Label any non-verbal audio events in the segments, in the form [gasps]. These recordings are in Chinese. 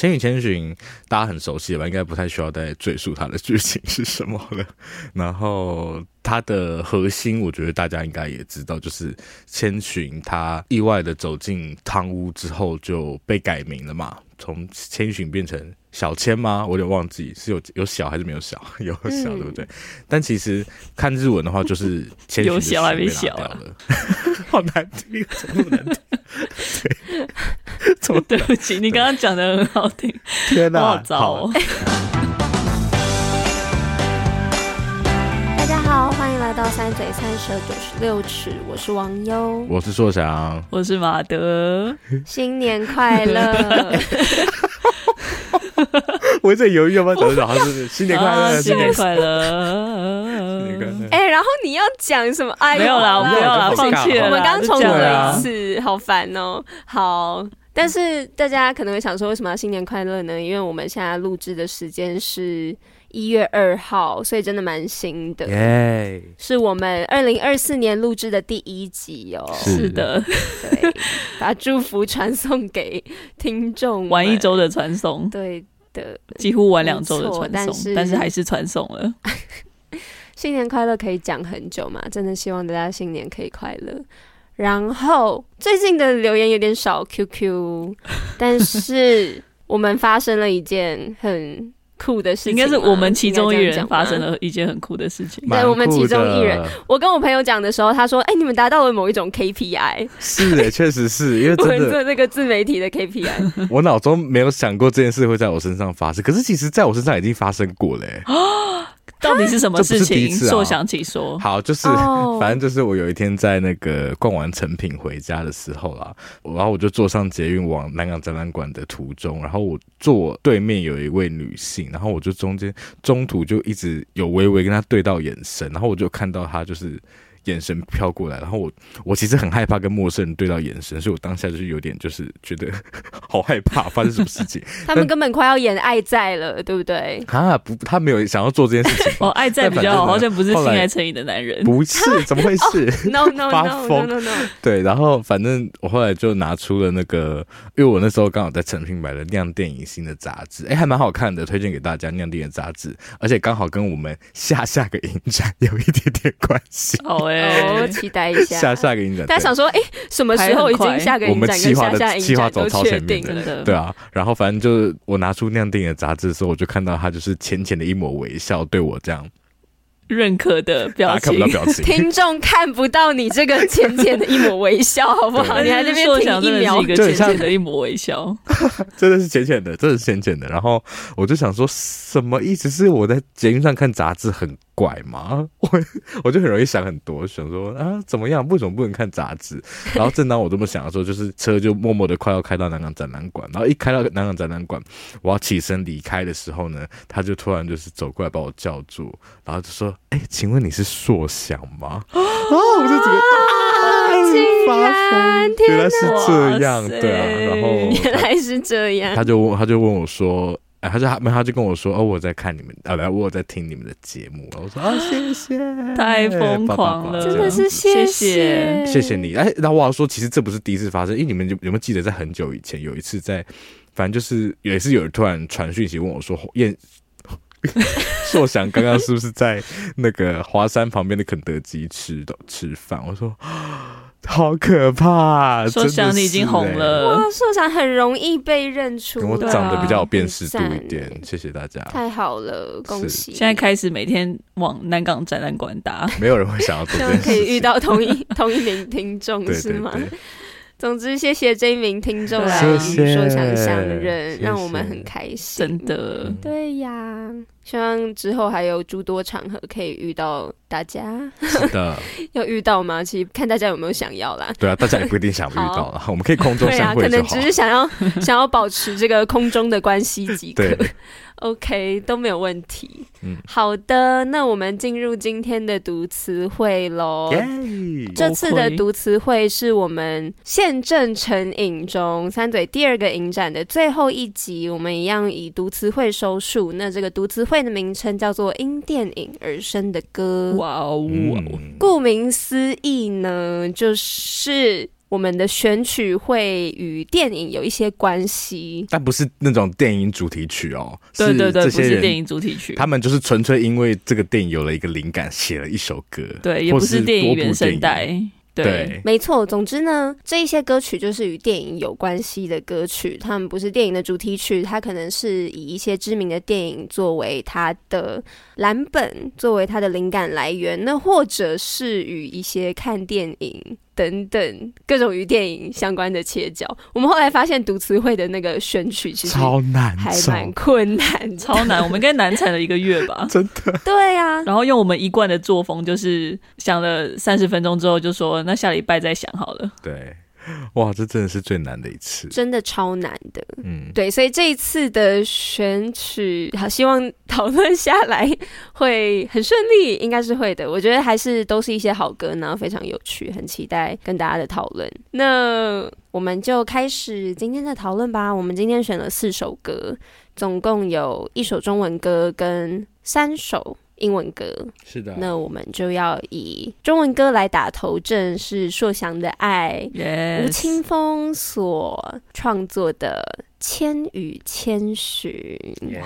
千与千寻》大家很熟悉吧？应该不太需要再赘述它的剧情是什么了。然后它的核心，我觉得大家应该也知道，就是千寻他意外的走进汤屋之后就被改名了嘛，从千寻变成小千吗？我有点忘记是有有小还是没有小，有小、嗯、对不对？但其实看日文的话，就是有小还没小了，[laughs] 好难听，怎么那么难听？对。[laughs] 对不起，你刚刚讲的很好听。天哪，好糟哦！[laughs] 大家好，欢迎来到三嘴三舌九十六尺，我是王优，我是硕翔，我是马德，新年快乐！[laughs] 我在犹豫要不要讲这好是新年快乐，新年快乐，[laughs] 新年快乐！哎，然后你要讲什么？哎，没有啦，没有啦，放弃了。我们刚重录了一次，好烦哦。好。但是大家可能会想说，为什么要新年快乐呢？因为我们现在录制的时间是一月二号，所以真的蛮新的。耶，是我们二零二四年录制的第一集哦。是的，对，把祝福传送给听众，玩一周的传送，对的，几乎晚两周的传送，但是但是还是传送了。[laughs] 新年快乐可以讲很久嘛？真的希望大家新年可以快乐。然后最近的留言有点少，QQ，但是我们发生了一件很酷的事情，应该是我们其中一人发生了一件很酷的事情。对，我们其中一人，我跟我朋友讲的时候，他说：“哎、欸，你们达到了某一种 KPI。”是的，确实是因为真的 [laughs] 我们做这个自媒体的 KPI。我脑中没有想过这件事会在我身上发生，可是其实在我身上已经发生过了。[gasps] [laughs] 到底是什么事情？说、啊、想起说好，就是、oh. [laughs] 反正就是我有一天在那个逛完成品回家的时候啦，然后我就坐上捷运往南港展览馆的途中，然后我坐对面有一位女性，然后我就中间中途就一直有微微跟她对到眼神，然后我就看到她就是。眼神飘过来，然后我我其实很害怕跟陌生人对到眼神，所以我当下就是有点就是觉得好害怕，发生什么事情？[laughs] 他们根本快要演爱在了，对不对？啊，不，他没有想要做这件事情。哦，爱在比较好，好像不是性爱成瘾的男人，不是？怎么回事？[laughs] No no no no no no。对，然后反正我后来就拿出了那个，因为我那时候刚好在诚品买了《酿电影新》的杂志，哎，还蛮好看的，推荐给大家《酿电影》杂志，而且刚好跟我们下下个影展有一点点关系。哦。哦，期待一下下下个影展，大家想说，哎、欸，什么时候已经下个影展？我们计划的计划走超前面的，对啊。然后反正就是我拿出那样电影的杂志的时候，我就看到他就是浅浅的一抹微笑，对我这样认可的表情。看不到表情，听众看不到你这个浅浅的一抹微笑，好不好？你还在那边停一秒，一个浅浅的一抹微笑，[laughs] 真的是浅浅的，真的是浅浅的。然后我就想说，什么意思？是我在捷运上看杂志很。怪吗？[laughs] 我我就很容易想很多，想说啊，怎么样？为什么不能看杂志？[laughs] 然后正当我这么想的时候，就是车就默默的快要开到南港展览馆，然后一开到南港展览馆，我要起身离开的时候呢，他就突然就是走过来把我叫住，然后就说：“哎、欸，请问你是硕翔吗？” [gasps] 啊，我就觉得啊，竟然，原来是这样，对啊，然后原来是这样，他就问他就问我说。哎，他就他没，他就跟我说：“哦，我在看你们，啊，来，我在听你们的节目。”我说：“啊，[laughs] 谢谢，太疯狂了，真的是谢谢，谢谢你。”哎，然后我要说，其实这不是第一次发生，因为你们有有没有记得，在很久以前有一次在，反正就是也是有人突然传讯息问我说：“ [laughs] 燕 [laughs] 硕翔刚刚是不是在那个华山旁边的肯德基吃的吃饭？”我说。[gasps] [laughs] 好可怕、啊！硕翔你已经红了哇！硕翔很容易被认出，我长得比较有辨识度一点。谢谢大家，太好了，恭喜！现在开始每天往南港展览馆打，[laughs] 没有人会想要做这件事，可以遇到同一同一名听众是吗？总之，谢谢这一名听众来谢谢说想相认，让我们很开心。真的，对呀，希望之后还有诸多场合可以遇到大家。[laughs] 是的，[laughs] 要遇到吗？其实看大家有没有想要啦。对啊，大家也不一定想遇到了，我们可以空中对啊，相会就好。可能只是想要想要保持这个空中的关系即可。OK，都没有问题。嗯好的，那我们进入今天的读词汇喽。耶这次的读词汇是我们宪政成影中三嘴第二个影展的最后一集，我们一样以读词汇收束。那这个读词会的名称叫做《因电影而生的歌》。哇哦顾名思义呢，就是我们的选曲会与电影有一些关系。但不是那种电影主题曲哦，对对对，不是电影主题曲，他们就是纯粹因为这个电影有了一个灵感，写了一首歌。对，也不是电影原声带影。对，没错，总之呢，这一些歌曲就是与电影有关系的歌曲，他们不是电影的主题曲，它可能是以一些知名的电影作为它的蓝本，作为它的灵感来源，那或者是与一些看电影等等各种与电影相关的切角。我们后来发现读词汇的那个选取其实超难还，蛮困难，超难，我们应该难产了一个月吧。真的。对啊，然后用我们一贯的作风，就是想了三十分钟之后，就说那下礼拜再想好了。对，[laughs] 哇，这真的是最难的一次。真的超难的。嗯，对，所以这一次的选曲，好，希望讨论下来会很顺利，应该是会的。我觉得还是都是一些好歌，然后非常有趣，很期待跟大家的讨论。那我们就开始今天的讨论吧。我们今天选了四首歌，总共有一首中文歌跟三首英文歌。是的。那我们就要以中文歌来打头阵，是硕祥的爱。吴青峰所创作的《千与千寻》，耶，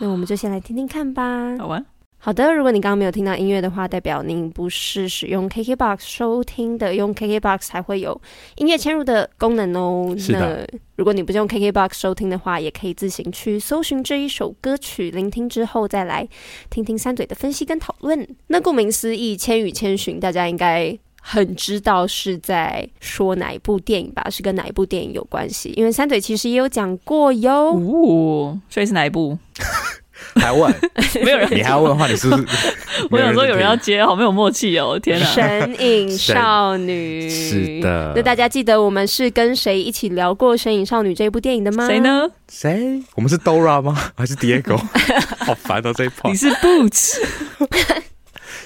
那我们就先来听听看吧。好玩。好的，如果你刚刚没有听到音乐的话，代表您不是使用 KKBOX 收听的，用 KKBOX 才会有音乐嵌入的功能哦。是的。那如果你不是用 KKBOX 收听的话，也可以自行去搜寻这一首歌曲，聆听之后再来听听三嘴的分析跟讨论。那顾名思义，《千与千寻》，大家应该。很知道是在说哪一部电影吧？是跟哪一部电影有关系？因为三嘴其实也有讲过哟。哦，所以是哪一部？[laughs] [laughs] 还问？[laughs] 没有人，你还要问的话，你是不是？[laughs] 我想说有人要接，好没有默契哦！天哪，神隐少女是的。那大家记得我们是跟谁一起聊过《神隐少女》这部电影的吗？谁呢？谁？我们是 Dora 吗？还是 Diego？好烦哦，这一趴。你是 Boots。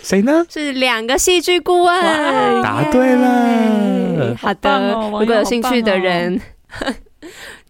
谁呢？是两个戏剧顾问，答对了。好的，如果有兴趣的人，哦、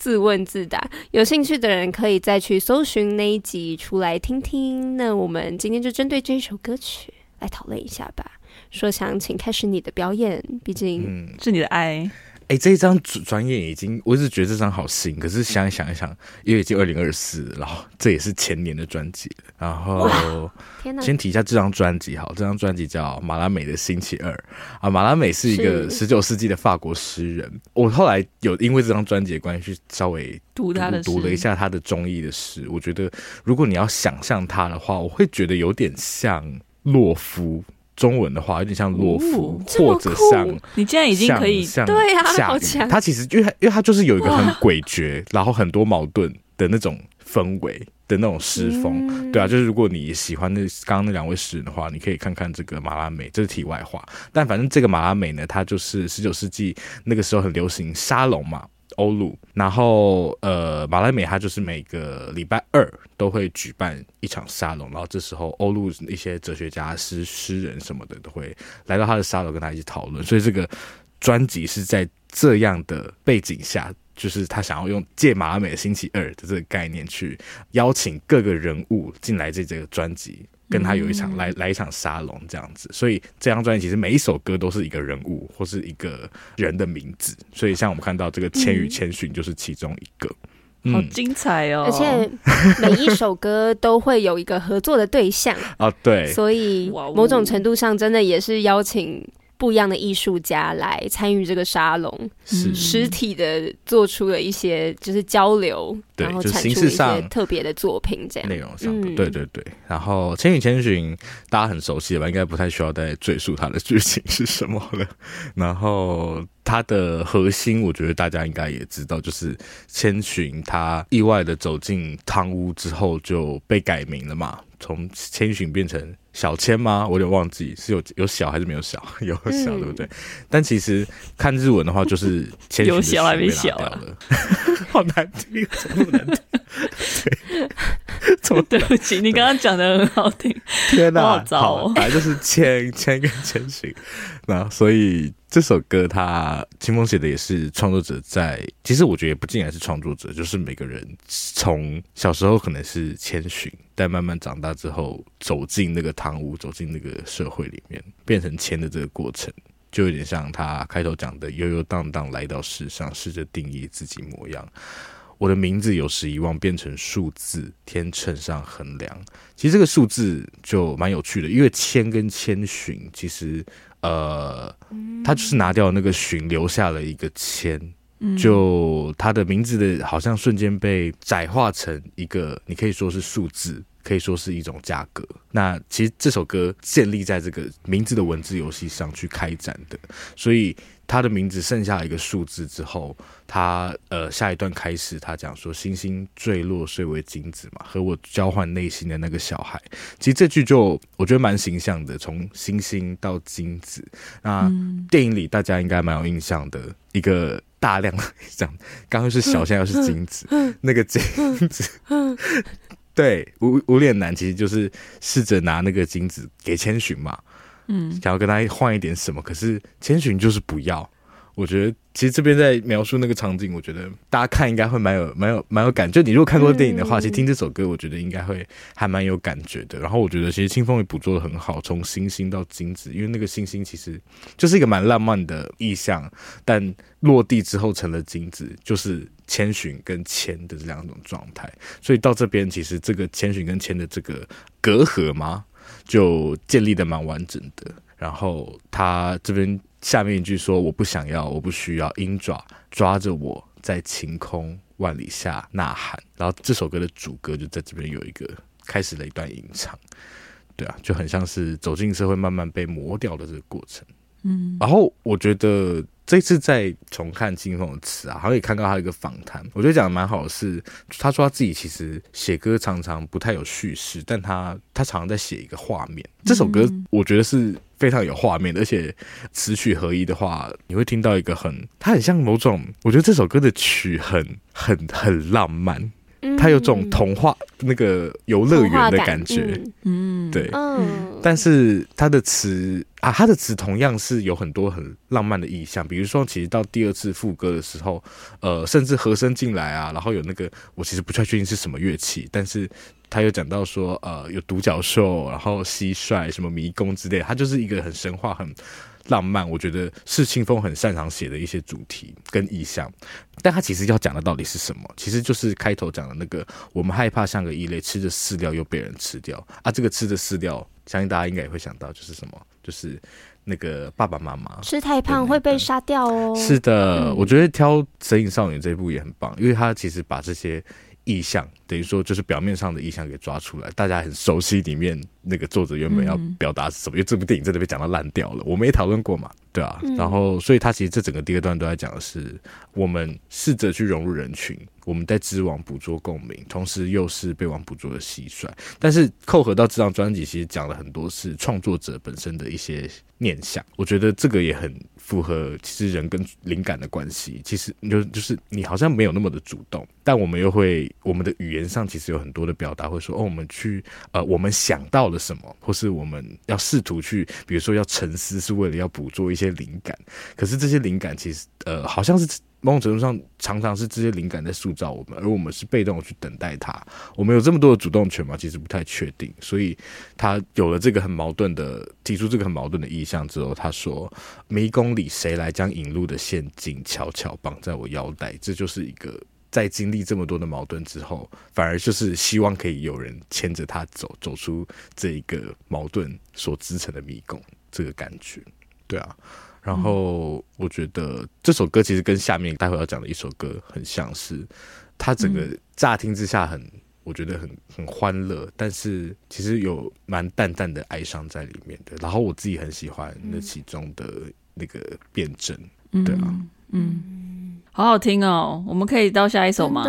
自问自答。有兴趣的人可以再去搜寻那一集出来听听。那我们今天就针对这一首歌曲来讨论一下吧。说想，请开始你的表演，毕竟、嗯、是你的爱。哎、欸，这一张转眼已经，我一直觉得这张好新，可是想一想一想，因为已经二零二四，然后这也是前年的专辑了。然后，天哪！先提一下这张专辑，好，这张专辑叫马拉美的星期二啊。马拉美是一个十九世纪的法国诗人。我后来有因为这张专辑的关系，去稍微读，读他的读了一下他的中译的诗。我觉得，如果你要想象他的话，我会觉得有点像洛夫。中文的话有点像洛夫，哦、或者像你现在已经可以像对啊，好强。他其实因为他因为他就是有一个很诡谲，然后很多矛盾的那种氛围的那种诗风，嗯、对啊，就是如果你喜欢那刚刚那两位诗人的话，你可以看看这个马拉美，这是题外话。但反正这个马拉美呢，它就是十九世纪那个时候很流行沙龙嘛。欧陆，然后呃，马拉美他就是每个礼拜二都会举办一场沙龙，然后这时候欧陆一些哲学家、诗诗人什么的都会来到他的沙龙跟他一起讨论，所以这个专辑是在这样的背景下，就是他想要用借马拉美的星期二的这个概念去邀请各个人物进来这这个专辑。跟他有一场来来一场沙龙这样子，所以这张专辑其实每一首歌都是一个人物或是一个人的名字，所以像我们看到这个《千与千寻》就是其中一个，嗯、好精彩哦！而且每一首歌都会有一个合作的对象。啊，[laughs] 对，所以某种程度上真的也是邀请不一样的艺术家来参与这个沙龙，是实体的做出了一些就是交流，对然后就形式产出一些上特别的作品，这样内容上对对对。然后《千与千寻》大家很熟悉了吧？应该不太需要再赘述它的剧情是什么了。然后它的核心，我觉得大家应该也知道，就是千寻他意外的走进汤屋之后就被改名了嘛，从千寻变成。小千吗？我有点忘记是有有小还是没有小，有小、嗯、对不对？但其实看日文的话，就是千寻有小还没小了，[laughs] 好难听，怎么那么难听？对，对不起，你刚刚讲的很好听，天哪，好糟哦！反正就是千千跟千寻，那所以这首歌他清风写的也是创作者在，其实我觉得也不尽然是创作者，就是每个人从小时候可能是千寻。但慢慢长大之后，走进那个堂屋，走进那个社会里面，变成千的这个过程，就有点像他开头讲的，悠悠荡荡来到世上，试着定义自己模样。我的名字有时遗忘，变成数字，天秤上衡量。其实这个数字就蛮有趣的，因为千跟千寻，其实呃，他就是拿掉那个寻，留下了一个签。就他的名字的，好像瞬间被窄化成一个，你可以说是数字，可以说是一种价格。那其实这首歌建立在这个名字的文字游戏上去开展的，所以他的名字剩下一个数字之后，他呃下一段开始，他讲说星星坠落碎为金子嘛，和我交换内心的那个小孩。其实这句就我觉得蛮形象的，从星星到金子。那电影里大家应该蛮有印象的一个。大量的这样，[laughs] 刚刚是小，现在又是金子，[laughs] 那个金子，[laughs] 对，无无脸男其实就是试着拿那个金子给千寻嘛，嗯，想要跟他换一点什么，可是千寻就是不要。我觉得其实这边在描述那个场景，我觉得大家看应该会蛮有蛮有蛮有感。就你如果看过电影的话，其实听这首歌，我觉得应该会还蛮有感觉的。然后我觉得其实清风也捕捉的很好，从星星到金子，因为那个星星其实就是一个蛮浪漫的意象，但落地之后成了金子，就是千寻跟千的这两种状态。所以到这边，其实这个千寻跟千的这个隔阂嘛，就建立的蛮完整的。然后他这边。下面一句说：“我不想要，我不需要，鹰爪抓着我在晴空万里下呐喊。”然后这首歌的主歌就在这边有一个开始了一段吟唱，对啊，就很像是走进社会慢慢被磨掉的这个过程。嗯，然后我觉得这次在重看金峰的词啊，好像也看到他一个访谈，我觉得讲的蛮好的是，他说他自己其实写歌常常不太有叙事，但他他常常在写一个画面。这首歌我觉得是非常有画面的，而且词曲合一的话，你会听到一个很，它很像某种，我觉得这首歌的曲很很很浪漫。它有种童话那个游乐园的感觉，嗯，对，嗯，但是它的词啊，它的词同样是有很多很浪漫的意象，比如说，其实到第二次副歌的时候，呃，甚至和声进来啊，然后有那个我其实不太确定是什么乐器，但是他又讲到说，呃，有独角兽，然后蟋蟀，什么迷宫之类，它就是一个很神话很。浪漫，我觉得是清风很擅长写的一些主题跟意象，但他其实要讲的到底是什么？其实就是开头讲的那个，我们害怕像个异类，吃着饲料又被人吃掉啊！这个吃着饲料，相信大家应该也会想到，就是什么？[laughs] 就是那个爸爸妈妈吃太胖会被杀掉哦。是的，嗯、我觉得挑《神隐少女》这一部也很棒，因为他其实把这些。意象等于说就是表面上的意象给抓出来，大家很熟悉里面那个作者原本要表达是什么，嗯、因为这部电影真的被讲到烂掉了，我们也讨论过嘛，对啊，嗯、然后所以他其实这整个第二段都在讲的是我们试着去融入人群，我们在织网捕捉共鸣，同时又是被网捕捉的蟋蟀，但是扣合到这张专辑，其实讲了很多是创作者本身的一些念想，我觉得这个也很。符合其实人跟灵感的关系，其实就就是你好像没有那么的主动，但我们又会我们的语言上其实有很多的表达，会说哦，我们去呃，我们想到了什么，或是我们要试图去，比如说要沉思，是为了要捕捉一些灵感，可是这些灵感其实呃，好像是。某种程度上，常常是这些灵感在塑造我们，而我们是被动去等待它。我们有这么多的主动权吗？其实不太确定。所以他有了这个很矛盾的，提出这个很矛盾的意向之后，他说：“迷宫里谁来将引路的陷阱悄悄绑在我腰带？”这就是一个在经历这么多的矛盾之后，反而就是希望可以有人牵着他走，走出这一个矛盾所织成的迷宫，这个感觉。对啊。然后我觉得这首歌其实跟下面待会要讲的一首歌很像是，它整个乍听之下很，我觉得很很欢乐，但是其实有蛮淡淡的哀伤在里面的。然后我自己很喜欢那其中的那个辩证，对啊，嗯，好好听哦。我们可以到下一首吗？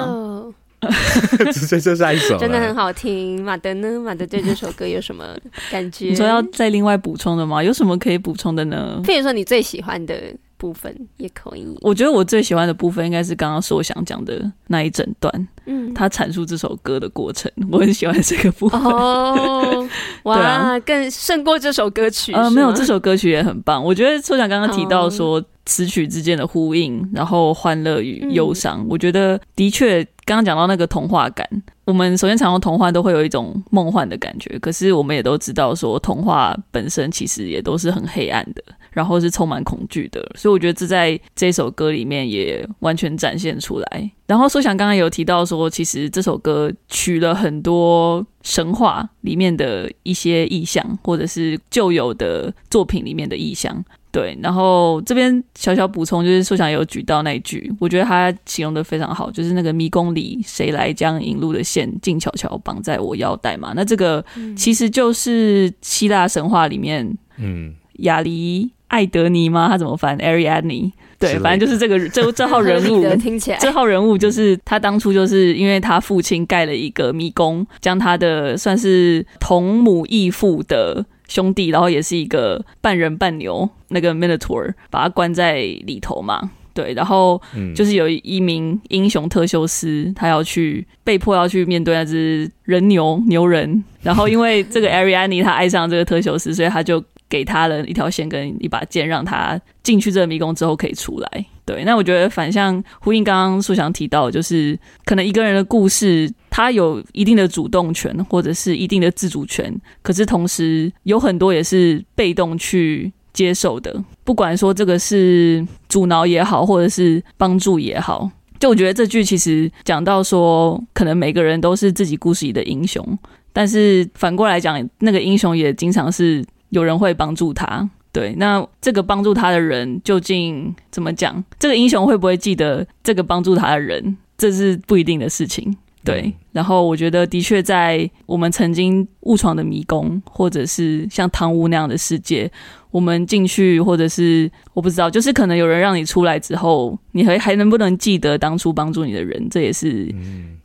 直接就下一首，真的很好听。马德呢？马德对这首歌有什么感觉？你说要再另外补充的吗？有什么可以补充的呢？譬如说你最喜欢的部分也可以。我觉得我最喜欢的部分应该是刚刚说我想讲的那一整段，嗯，他阐述这首歌的过程，我很喜欢这个部分。哦，[laughs] 哇，啊、更胜过这首歌曲。呃，没有，这首歌曲也很棒。我觉得说想刚刚提到说词曲之间的呼应，然后欢乐与忧伤，嗯、我觉得的确。刚刚讲到那个童话感，我们首先常用童话都会有一种梦幻的感觉，可是我们也都知道说童话本身其实也都是很黑暗的，然后是充满恐惧的，所以我觉得这在这首歌里面也完全展现出来。然后说想刚刚有提到说，其实这首歌取了很多神话里面的一些意象，或者是旧有的作品里面的意象。对，然后这边小小补充，就是说想有举到那一句，我觉得他形容的非常好，就是那个迷宫里谁来将引路的线静悄悄绑在我腰带嘛？那这个其实就是希腊神话里面，嗯，亚黎艾德尼吗？他怎么翻？Ariadne？对，反正就是这个 [laughs] 这这号人物，听起来这号人物就是他当初就是因为他父亲盖了一个迷宫，将他的算是同母异父的。兄弟，然后也是一个半人半牛，那个 Minotaur 把他关在里头嘛，对，然后就是有一名英雄特修斯，他要去被迫要去面对那只人牛牛人，然后因为这个 Ariadne 他爱上这个特修斯，所以他就给他了一条线跟一把剑，让他进去这个迷宫之后可以出来。对，那我觉得反向呼应刚刚素翔提到，就是可能一个人的故事，他有一定的主动权或者是一定的自主权，可是同时有很多也是被动去接受的。不管说这个是阻挠也好，或者是帮助也好，就我觉得这句其实讲到说，可能每个人都是自己故事里的英雄，但是反过来讲，那个英雄也经常是有人会帮助他。对，那这个帮助他的人究竟怎么讲？这个英雄会不会记得这个帮助他的人？这是不一定的事情。对，然后我觉得的确在我们曾经误闯的迷宫，或者是像汤屋那样的世界，我们进去，或者是我不知道，就是可能有人让你出来之后，你还还能不能记得当初帮助你的人？这也是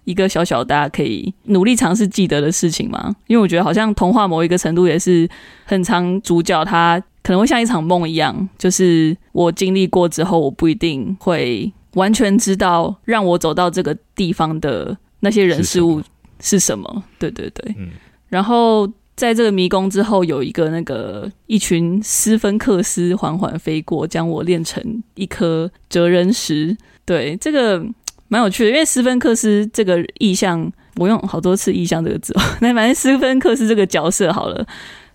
一个小小大家可以努力尝试记得的事情嘛。因为我觉得好像童话某一个程度也是很常主角他。可能会像一场梦一样，就是我经历过之后，我不一定会完全知道让我走到这个地方的那些人事物是什么。对对对，嗯。然后在这个迷宫之后，有一个那个一群斯芬克斯缓缓飞过，将我炼成一颗哲人石。对，这个蛮有趣的，因为斯芬克斯这个意象，我用好多次“意象”这个字。[laughs] 那反正斯芬克斯这个角色好了。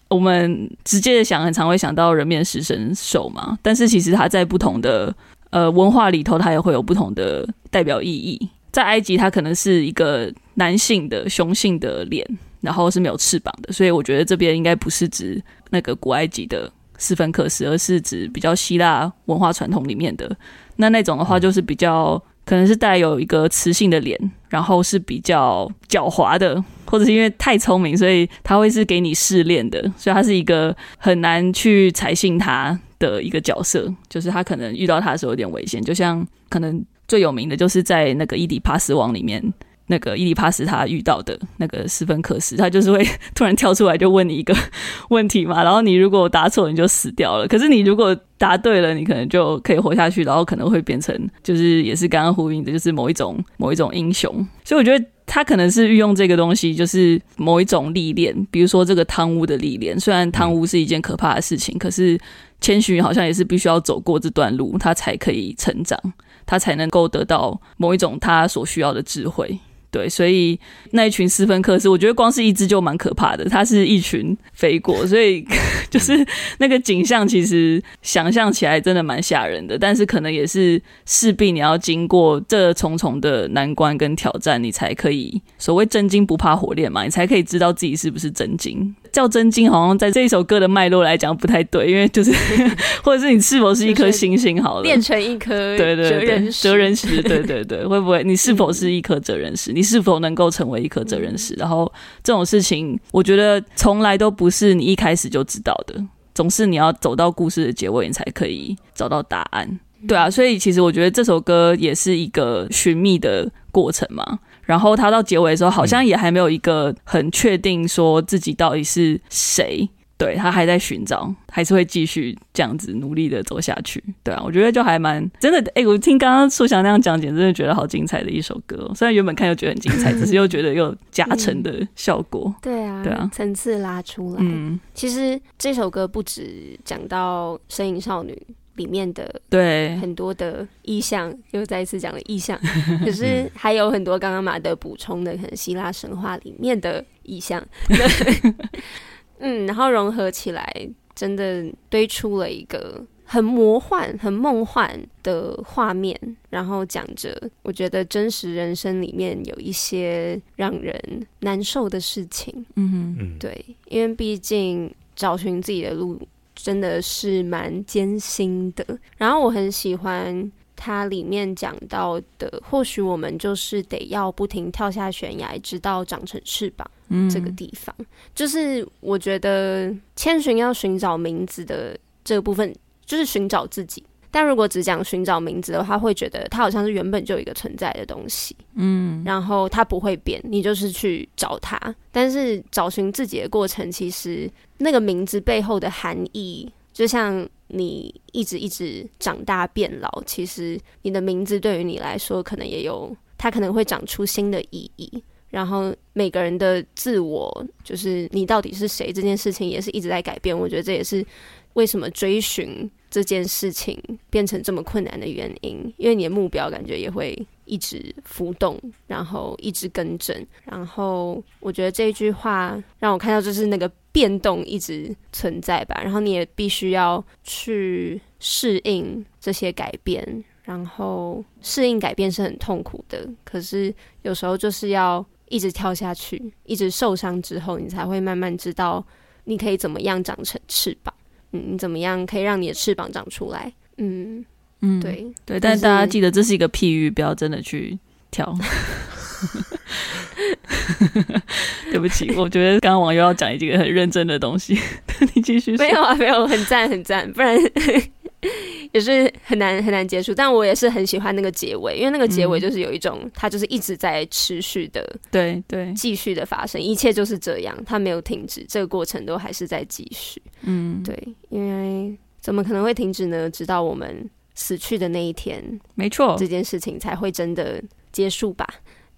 我们直接的想，很常会想到人面食神兽嘛，但是其实它在不同的呃文化里头，它也会有不同的代表意义。在埃及，它可能是一个男性的雄性的脸，然后是没有翅膀的，所以我觉得这边应该不是指那个古埃及的斯芬克斯，而是指比较希腊文化传统里面的那那种的话，就是比较。可能是带有一个雌性的脸，然后是比较狡猾的，或者是因为太聪明，所以他会是给你试炼的，所以他是一个很难去采信他的一个角色，就是他可能遇到他的时候有点危险，就像可能最有名的就是在那个伊底帕斯王里面。那个伊底帕斯他遇到的那个斯芬克斯，他就是会 [laughs] 突然跳出来就问你一个 [laughs] 问题嘛，然后你如果答错你就死掉了，可是你如果答对了，你可能就可以活下去，然后可能会变成就是也是刚刚呼应的，就是某一种某一种英雄。所以我觉得他可能是运用这个东西，就是某一种历练，比如说这个贪污的历练。虽然贪污是一件可怕的事情，可是千寻好像也是必须要走过这段路，他才可以成长，他才能够得到某一种他所需要的智慧。对，所以那一群斯芬克斯，我觉得光是一只就蛮可怕的。它是一群飞过，[laughs] 所以 [laughs] 就是那个景象，其实想象起来真的蛮吓人的。但是可能也是势必你要经过这重重的难关跟挑战，你才可以所谓真金不怕火炼嘛，你才可以知道自己是不是真金。较真金，好像在这一首歌的脉络来讲不太对，因为就是 [laughs] 或者是你是否是一颗星星好了，变成一颗对对对哲人石，哲人石，对对 [laughs] 对，会不会你是否是一颗哲人石？你是否能够成为一颗哲人石？然后这种事情，我觉得从来都不是你一开始就知道的，总是你要走到故事的结尾，你才可以找到答案。对啊，所以其实我觉得这首歌也是一个寻觅的过程嘛。然后他到结尾的时候，好像也还没有一个很确定说自己到底是谁。对，他还在寻找，还是会继续这样子努力的走下去。对啊，我觉得就还蛮真的。哎，[laughs] 我听刚刚素翔那样讲解，真的觉得好精彩的一首歌。虽然原本看又觉得很精彩，只是又觉得有加成的效果。对啊，对啊，层次拉出来。嗯，其实这首歌不止讲到声影少女。里面的对。很多的意象，又再一次讲了意象，[laughs] 可是还有很多刚刚马德补充的，可能希腊神话里面的意象，[laughs] 嗯，然后融合起来，真的堆出了一个很魔幻、很梦幻的画面，然后讲着，我觉得真实人生里面有一些让人难受的事情，嗯哼，对，因为毕竟找寻自己的路。真的是蛮艰辛的。然后我很喜欢它里面讲到的，或许我们就是得要不停跳下悬崖，直到长成翅膀。嗯，这个地方就是我觉得千寻要寻找名字的这个部分，就是寻找自己。但如果只讲寻找名字的话，会觉得它好像是原本就有一个存在的东西。嗯，然后它不会变，你就是去找它。但是找寻自己的过程，其实。那个名字背后的含义，就像你一直一直长大变老，其实你的名字对于你来说，可能也有，它可能会长出新的意义。然后每个人的自我，就是你到底是谁这件事情，也是一直在改变。我觉得这也是为什么追寻这件事情变成这么困难的原因，因为你的目标感觉也会一直浮动，然后一直更正。然后我觉得这一句话让我看到就是那个。变动一直存在吧，然后你也必须要去适应这些改变，然后适应改变是很痛苦的，可是有时候就是要一直跳下去，一直受伤之后，你才会慢慢知道你可以怎么样长成翅膀，嗯，你怎么样可以让你的翅膀长出来，嗯嗯，对对，但是大家记得这是一个譬喻，不要真的去跳。[laughs] 对不起，[laughs] 我觉得刚刚网友要讲一个很认真的东西，[laughs] 你继续说。没有啊，没有，很赞，很赞，不然 [laughs] 也是很难很难结束。但我也是很喜欢那个结尾，因为那个结尾就是有一种，嗯、它就是一直在持续的，对对，继续的发生，一切就是这样，它没有停止，这个过程都还是在继续。嗯，对，因为怎么可能会停止呢？直到我们死去的那一天，没错，这件事情才会真的结束吧。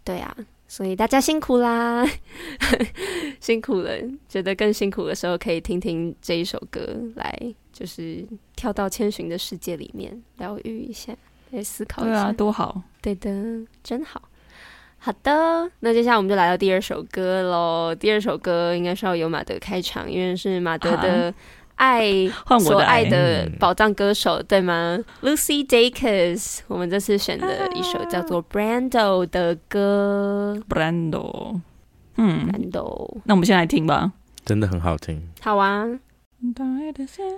对啊，所以大家辛苦啦，[laughs] 辛苦了。觉得更辛苦的时候，可以听听这一首歌，来就是跳到千寻的世界里面，疗愈一下，来思考一下。对啊，多好。对的，真好。好的，那接下来我们就来到第二首歌喽。第二首歌应该是要由马德开场，因为是马德的。爱所爱的宝藏歌手，对吗？Lucy Dacus，我们这次选的一首叫做《Brando》的歌。Brando，嗯，Brando，那我们先来听吧。真的很好听。好啊，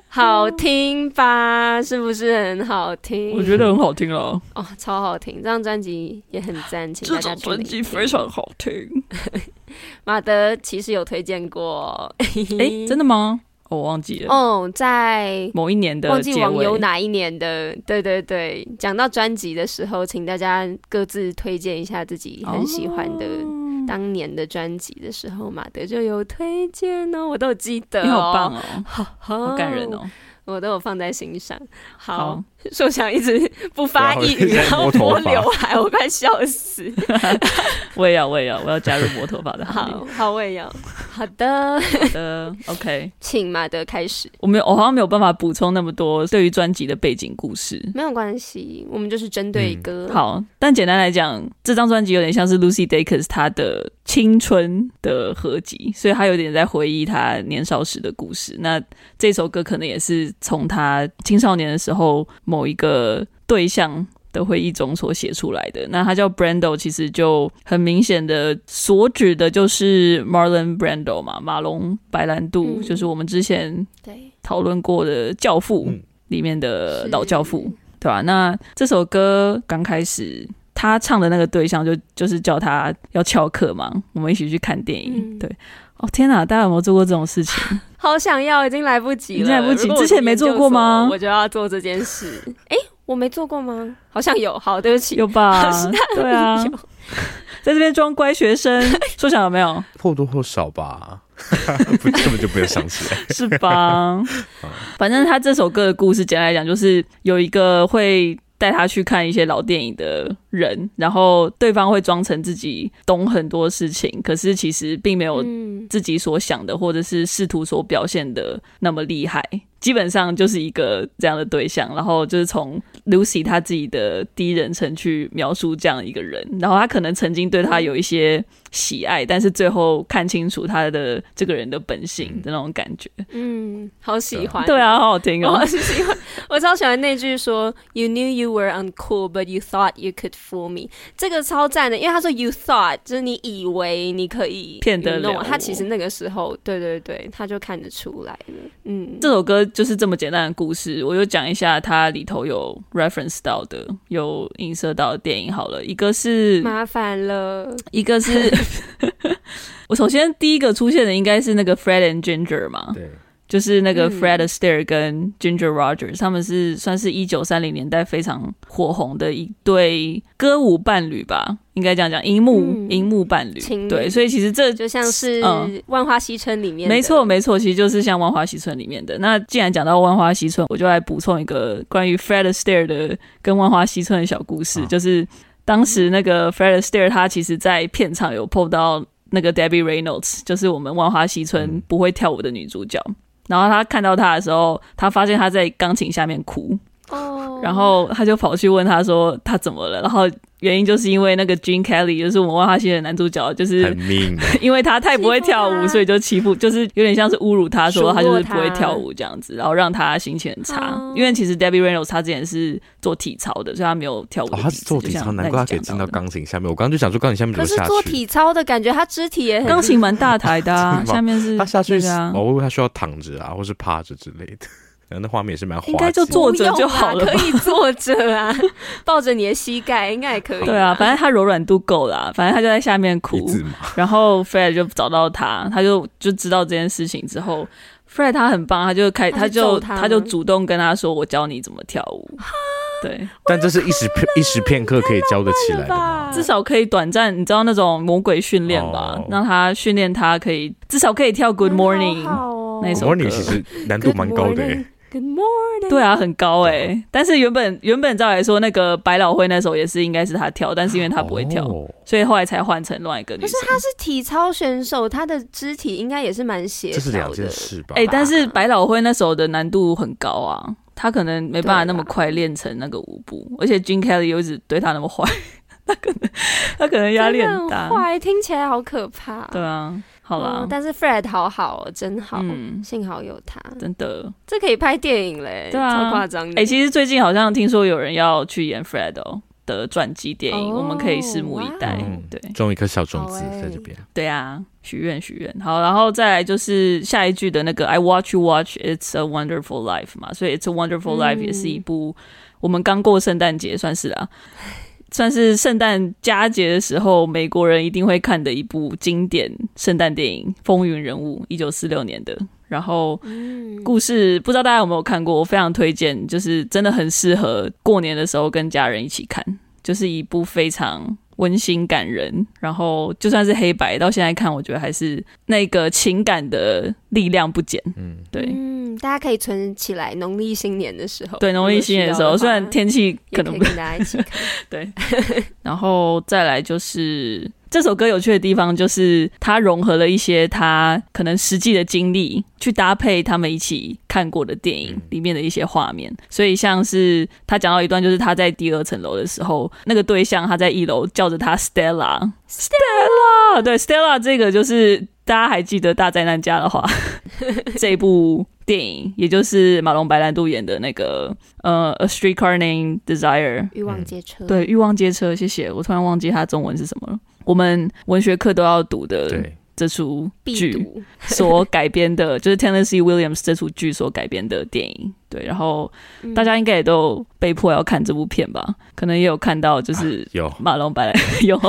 好听吧？是不是很好听？我觉得很好听了。哦，超好听！这张专辑也很赞，请大家专辑非常好听。[laughs] 马德其实有推荐过，哎、欸，真的吗？我忘记了哦，在某一年的忘记网友哪一年的，对对对。讲到专辑的时候，请大家各自推荐一下自己很喜欢的当年的专辑的时候，马德就有推荐哦，我都有记得哦，你好棒哦，好，好感人哦。我都有放在心上。好，说想一直不发一语，然后摸刘海，我快笑死。[laughs] 我也要，我也要，我要加入摸头发的行列。好，好，我也要。好的，好的，OK，请马德开始。我没有，我好像没有办法补充那么多对于专辑的背景故事。没有关系，我们就是针对歌。嗯、好，但简单来讲，这张专辑有点像是 Lucy Dacus 她的青春的合集，所以她有点在回忆她年少时的故事。那这首歌可能也是。从他青少年的时候，某一个对象的会议中所写出来的。那他叫 Brando，其实就很明显的所指的就是 Marlon Brando 嘛，马龙白兰度，嗯、就是我们之前对讨论过的《教父》里面的老教父，对吧？那这首歌刚开始他唱的那个对象就就是叫他要翘课嘛，我们一起去看电影，嗯、对。哦天哪！大家有没有做过这种事情？[laughs] 好想要，已经来不及了，已经来不及。之前没做过吗？我就要做这件事。哎、欸，我没做过吗？好像有。好，对不起，有吧？对啊，在这边装乖学生，[laughs] 说想有没有？或多或少吧，[laughs] 根本就没有想起来，是吧？反正他这首歌的故事，简单来讲，就是有一个会。带他去看一些老电影的人，然后对方会装成自己懂很多事情，可是其实并没有自己所想的，或者是试图所表现的那么厉害。基本上就是一个这样的对象，然后就是从 Lucy 他自己的第一人称去描述这样一个人，然后他可能曾经对他有一些喜爱，但是最后看清楚他的这个人的本性的那种感觉。嗯，好喜欢，对啊，好好听哦，[laughs] 我喜欢，我超喜欢那句说 “You knew you were uncool, but you thought you could fool me”，这个超赞的，因为他说 “You thought”，就是你以为你可以骗得了，他其实那个时候，对对对，他就看得出来了。嗯，这首歌。就是这么简单的故事，我就讲一下它里头有 reference 到的，有映射到的电影。好了，一个是麻烦了，一个是 [laughs] [laughs] 我首先第一个出现的应该是那个 Fred and Ginger 嘛，对。就是那个 Fred Astaire 跟 Ginger Rogers，、嗯、他们是算是一九三零年代非常火红的一对歌舞伴侣吧，应该这样讲，荧幕荧、嗯、幕伴侣。对，所以其实这就像是《万花嬉春》里面、嗯，没错没错，其实就是像《万花嬉春》里面的。那既然讲到《万花嬉春》，我就来补充一个关于 Fred Astaire 的跟《万花嬉春》的小故事，啊、就是当时那个 Fred Astaire 他其实在片场有碰到那个 Debbie Reynolds，就是我们《万花嬉春》不会跳舞的女主角。嗯然后他看到他的时候，他发现他在钢琴下面哭，oh. 然后他就跑去问他说他怎么了，然后原因就是因为那个 Gene Kelly 就是我们万花嬉的男主角，就是很命，[laughs] 因为他太不会跳舞，所以就欺负，就是有点像是侮辱他说他就是不会跳舞这样子，然后让他心情很差。Oh. 因为其实 Debbie Reynolds 他之前是做体操的，所以他没有跳舞。哦，他是做体操，难怪他可以进到钢琴下面。我刚刚就想说钢琴下面怎么下去？可是做体操的感觉，他肢体也很钢琴蛮大台的，啊，下面是他下去啊，我以为他需要躺着啊，或是趴着之类的。然后那画面也是蛮滑应该就坐着就好了，可以坐着啊，[laughs] 抱着你的膝盖应该也可以。对啊，反正他柔软度够了，反正他就在下面哭。然后 Fred 就找到他，他就就知道这件事情之后，Fred 他很棒，他就开他就他就主动跟他说：“我教你怎么跳舞。”对，但这是一时片一时片刻可以教得起来的吧？至少可以短暂，你知道那种魔鬼训练吧？让他训练他可以至少可以跳 Good Morning 那首歌，其实难度蛮高的。Good morning，对啊，很高哎、欸。但是原本原本照来说，那个百老汇那首也是应该是他跳，但是因为他不会跳，哦、所以后来才换成另外一个女生。可是他是体操选手，他的肢体应该也是蛮协调的。这是两件事吧？哎、欸，但是百老汇那首的难度很高啊，他可能没办法那么快练成那个舞步，而且 Jin Kelly 又一直对他那么坏，[laughs] 他可能他可能压力很大。坏，听起来好可怕。对啊。好了、哦，但是 Fred 好好，真好，嗯、幸好有他，真的，这可以拍电影嘞，对啊，超夸张。哎、欸，其实最近好像听说有人要去演 Fred 的传记电影，哦、我们可以拭目以待。嗯、对，种一颗小种子在这边。对啊，许愿许愿。好，然后再来就是下一句的那个 I watch you watch, it's a wonderful life 嘛，所以 It's a wonderful life、嗯、也是一部我们刚过圣诞节，算是啊。算是圣诞佳节的时候，美国人一定会看的一部经典圣诞电影《风云人物》，一九四六年的。然后，故事不知道大家有没有看过，我非常推荐，就是真的很适合过年的时候跟家人一起看，就是一部非常温馨感人。然后，就算是黑白，到现在看，我觉得还是那个情感的力量不减。嗯，对。嗯大家可以存起来，农历新年的时候。对，农历新年的时候，虽然天气可能不跟大家一起看。[laughs] 对，然后再来就是这首歌有趣的地方，就是它融合了一些他可能实际的经历，去搭配他们一起看过的电影里面的一些画面。所以像是他讲到一段，就是他在第二层楼的时候，那个对象他在一楼叫着他 Stella，Stella，对，Stella 这个就是大家还记得大灾难家的话，这部。电影，也就是马龙白兰度演的那个呃《A Streetcar Named Desire》欲望街车，对，欲望街车，谢谢，我突然忘记它中文是什么了。我们文学课都要读的。对。这出剧所改编的，就是 Tennessee Williams 这出剧所改编的电影，对，然后大家应该也都被迫要看这部片吧？可能也有看到，就是有马龙白兰 [laughs] 有，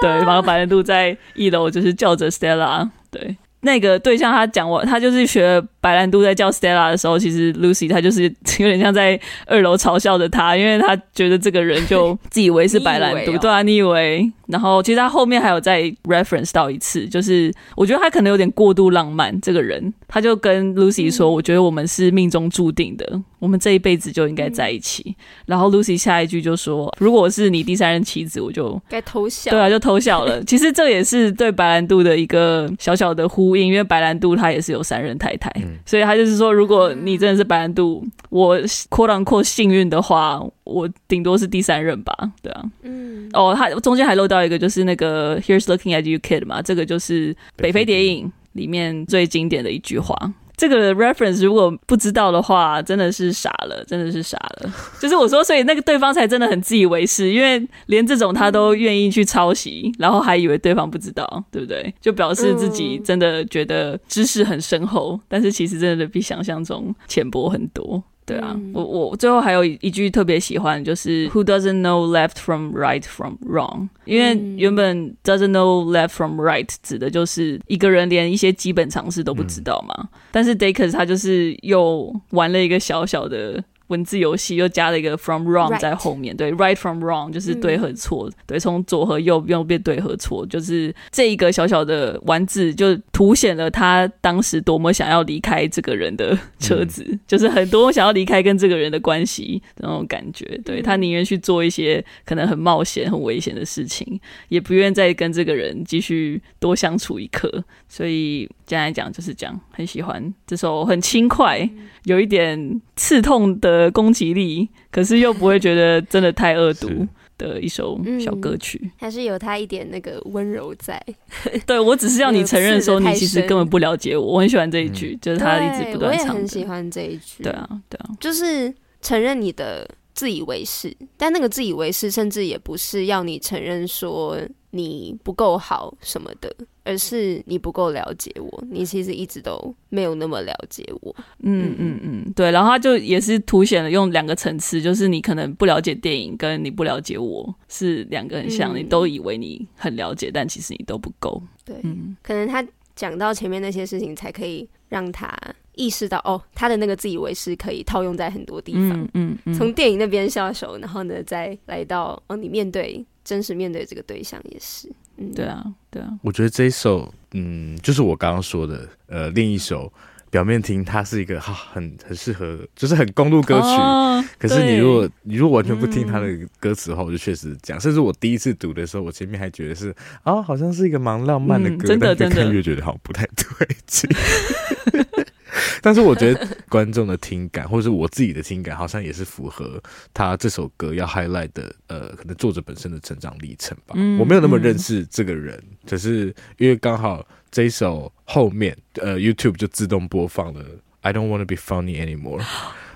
对，马龙白兰度在一楼就是叫着 Stella，对。那个对象他讲我，他就是学白兰度在叫 Stella 的时候，其实 Lucy 他就是 [laughs] 有点像在二楼嘲笑着他，因为他觉得这个人就自以为是白兰度，对啊，你以为？然后其实他后面还有再 reference 到一次，就是我觉得他可能有点过度浪漫，这个人他就跟 Lucy 说，我觉得我们是命中注定的，我们这一辈子就应该在一起。然后 Lucy 下一句就说，如果我是你第三任妻子，我就该偷笑，对啊，就偷笑了。[laughs] 其实这也是对白兰度的一个小小的呼应。因为白兰度他也是有三任太太，嗯、所以他就是说，如果你真的是白兰度，我 quote unquote 幸运的话，我顶多是第三任吧，对啊，嗯，哦，他中间还漏到一个，就是那个 Here's looking at you, kid 嘛，这个就是北非谍影里面最经典的一句话。这个 reference 如果不知道的话，真的是傻了，真的是傻了。[laughs] 就是我说，所以那个对方才真的很自以为是，因为连这种他都愿意去抄袭，然后还以为对方不知道，对不对？就表示自己真的觉得知识很深厚，但是其实真的比想象中浅薄很多。对啊，嗯、我我最后还有一句特别喜欢，就是 Who doesn't know left from right from wrong？因为原本 doesn't know left from right 指的就是一个人连一些基本常识都不知道嘛，嗯、但是 Dacus 他就是又玩了一个小小的。文字游戏又加了一个 from wrong 在后面.对，right from wrong 就是对和错，嗯、对，从左和右又变对和错，就是这一个小小的玩字就凸显了他当时多么想要离开这个人的车子，嗯、[laughs] 就是很多想要离开跟这个人的关系那种感觉，对，他宁愿去做一些可能很冒险、很危险的事情，也不愿再跟这个人继续多相处一刻，所以简单来讲就是这样，很喜欢这首很轻快，嗯、有一点刺痛的。的攻击力，可是又不会觉得真的太恶毒的一首小歌曲，嗯、还是有他一点那个温柔在。[laughs] 对，我只是要你承认说你其实根本不了解我，我很喜欢这一句，嗯、就是他一直不断唱。我也很喜欢这一句。对啊，对啊，就是承认你的自以为是，但那个自以为是，甚至也不是要你承认说你不够好什么的。而是你不够了解我，你其实一直都没有那么了解我。嗯嗯嗯，对。然后他就也是凸显了用两个层次，就是你可能不了解电影，跟你不了解我是两个很像，嗯、你都以为你很了解，但其实你都不够。对，嗯、可能他讲到前面那些事情，才可以让他意识到，哦，他的那个自以为是可以套用在很多地方。嗯嗯，嗯从电影那边下手，然后呢，再来到哦，你面对真实面对这个对象也是。嗯、对啊，对啊，我觉得这一首，嗯，就是我刚刚说的，呃，另一首，表面听它是一个哈，很很适合，就是很公路歌曲。哦、可是你如果你如果完全不听它的歌词的话，我就确实讲。嗯、甚至我第一次读的时候，我前面还觉得是啊、哦，好像是一个蛮浪漫的歌，嗯、真的但越看越觉得好像不太对劲。[laughs] [laughs] 但是我觉得观众的听感，或者是我自己的听感，好像也是符合他这首歌要 highlight 的，呃，可能作者本身的成长历程吧。嗯、我没有那么认识这个人，嗯、只是因为刚好这一首后面，呃，YouTube 就自动播放了 I don't wanna be funny anymore。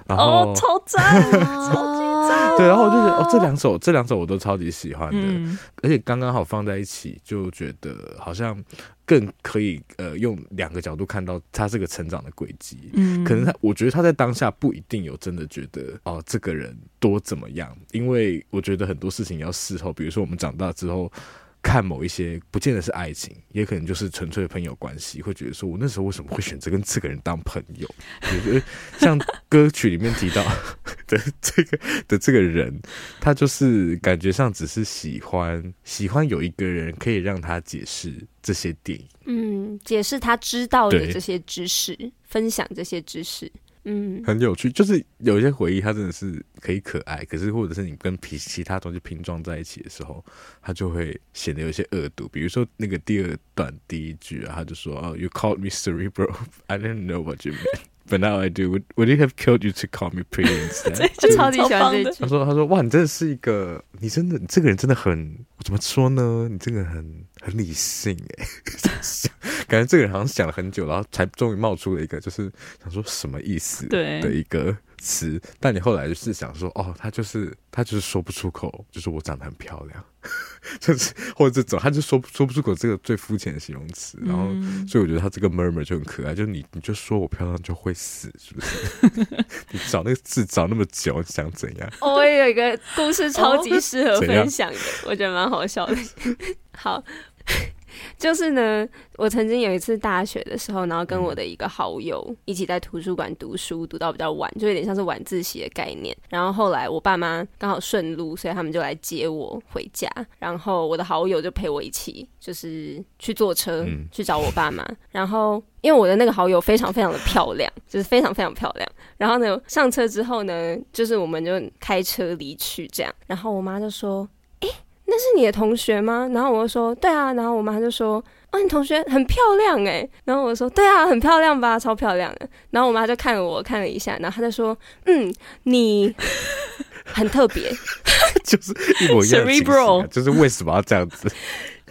然后哦，超赞，超 [laughs] 对，然后我就觉得哦，这两首，这两首我都超级喜欢的，嗯、而且刚刚好放在一起，就觉得好像。更可以呃用两个角度看到他这个成长的轨迹，嗯，可能他我觉得他在当下不一定有真的觉得哦这个人多怎么样，因为我觉得很多事情要事后，比如说我们长大之后。看某一些，不见得是爱情，也可能就是纯粹的朋友关系，会觉得说，我那时候为什么会选择跟这个人当朋友？我觉得像歌曲里面提到 [laughs] 的这个的这个人，他就是感觉上只是喜欢喜欢有一个人可以让他解释这些电影，嗯，解释他知道的这些知识，分享这些知识。嗯，很有趣，就是有一些回忆，它真的是可以可爱，可是或者是你跟其其他东西拼装在一起的时候，它就会显得有些恶毒。比如说那个第二段第一句啊，他就说：“哦，You called me cerebral, [laughs] I didn't know what you meant, but now I do. Would would it have killed you to call me pretty instead？” [laughs] 就超级喜欢这句。他说：“他说哇，你真的是一个，你真的，你这个人真的很，我怎么说呢？你这个很很理性诶。” [laughs] 感觉这个人好像想了很久，然后才终于冒出了一个，就是想说什么意思的一个词。但你后来就是想说，哦，他就是他就是说不出口，就是我长得很漂亮。[laughs] 就是或者这种，他就说说不出口这个最肤浅的形容词，然后、嗯、所以我觉得他这个 murmur 就很可爱，就是你你就说我漂亮就会死，是不是？[laughs] 你找那个字找那么久，你想怎样？我也有一个故事，超级适合分享的，我觉得蛮好笑的。[laughs] 好。就是呢，我曾经有一次大学的时候，然后跟我的一个好友一起在图书馆读书，读到比较晚，就有点像是晚自习的概念。然后后来我爸妈刚好顺路，所以他们就来接我回家。然后我的好友就陪我一起，就是去坐车去找我爸妈。然后因为我的那个好友非常非常的漂亮，就是非常非常漂亮。然后呢，上车之后呢，就是我们就开车离去这样。然后我妈就说。那是你的同学吗？然后我就说对啊，然后我妈就说哦，你同学很漂亮哎，然后我说对啊，很漂亮吧，超漂亮的。然后我妈就看了我看了一下，然后她就说嗯，你很特别，[laughs] 就是一模一样 [laughs] 就是为什么要这样子？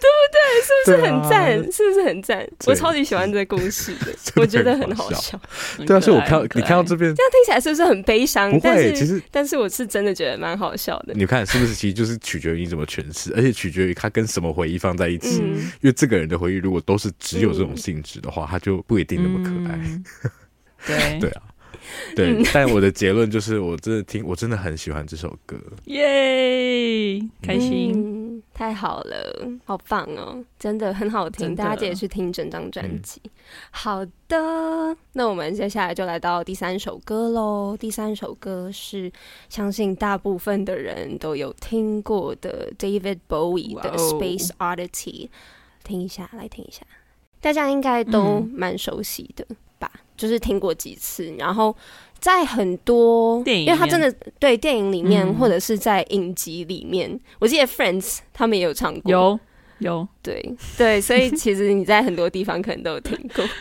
对不对？是不是很赞？啊、是不是很赞？我超级喜欢这个故事的，[laughs] 我觉得很好笑。对啊，所以我看你看到这边，这样听起来是不是很悲伤？不会，其实但是我是真的觉得蛮好笑的。你看是不是？其实就是取决于你怎么诠释，而且取决于他跟什么回忆放在一起。嗯、因为这个人的回忆如果都是只有这种性质的话，他就不一定那么可爱。嗯、[laughs] 对对啊。[laughs] 对，嗯、但我的结论就是，我真的听，我真的很喜欢这首歌，耶，开心、嗯，太好了，好棒哦，真的很好听，大家记得去听整张专辑。嗯、好的，那我们接下来就来到第三首歌喽。第三首歌是相信大部分的人都有听过的 David Bowie 的 Space Oddity，、哦、听一下，来听一下，大家应该都蛮熟悉的。嗯就是听过几次，然后在很多电影，因为他真的对电影里面，嗯、或者是在影集里面，我记得 Friends 他们也有唱过，有有，对对，所以其实你在很多地方可能都有听过。[laughs]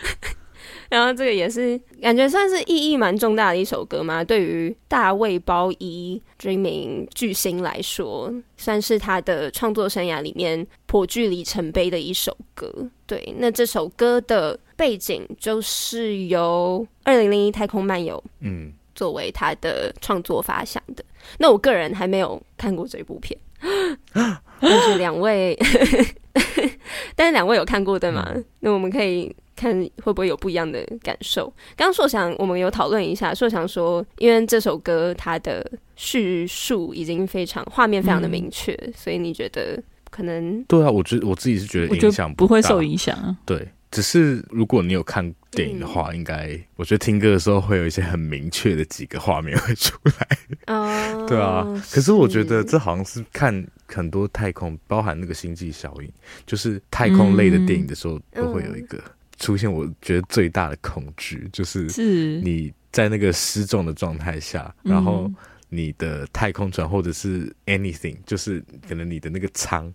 然后这个也是感觉算是意义蛮重大的一首歌嘛，对于大卫包一 Dreaming 巨星来说，算是他的创作生涯里面颇具里程碑的一首歌。对，那这首歌的背景就是由《二零零一太空漫游》嗯作为他的创作发想的。嗯、那我个人还没有看过这部片，[gasps] 但是两位，[laughs] 但是两位有看过对吗？嗯、那我们可以。看会不会有不一样的感受？刚刚硕翔我们有讨论一下，硕翔说，因为这首歌它的叙述已经非常画面非常的明确，嗯、所以你觉得可能？对啊，我觉得我自己是觉得影响不，不会受影响啊。对，只是如果你有看电影的话，嗯、应该我觉得听歌的时候会有一些很明确的几个画面会出来。哦，[laughs] 对啊。可是我觉得这好像是看很多太空，包含那个星际效应，就是太空类的电影的时候，都会有一个。嗯出现，我觉得最大的恐惧就是你在那个失重的状态下，然后你的太空船或者是 anything，就是可能你的那个舱，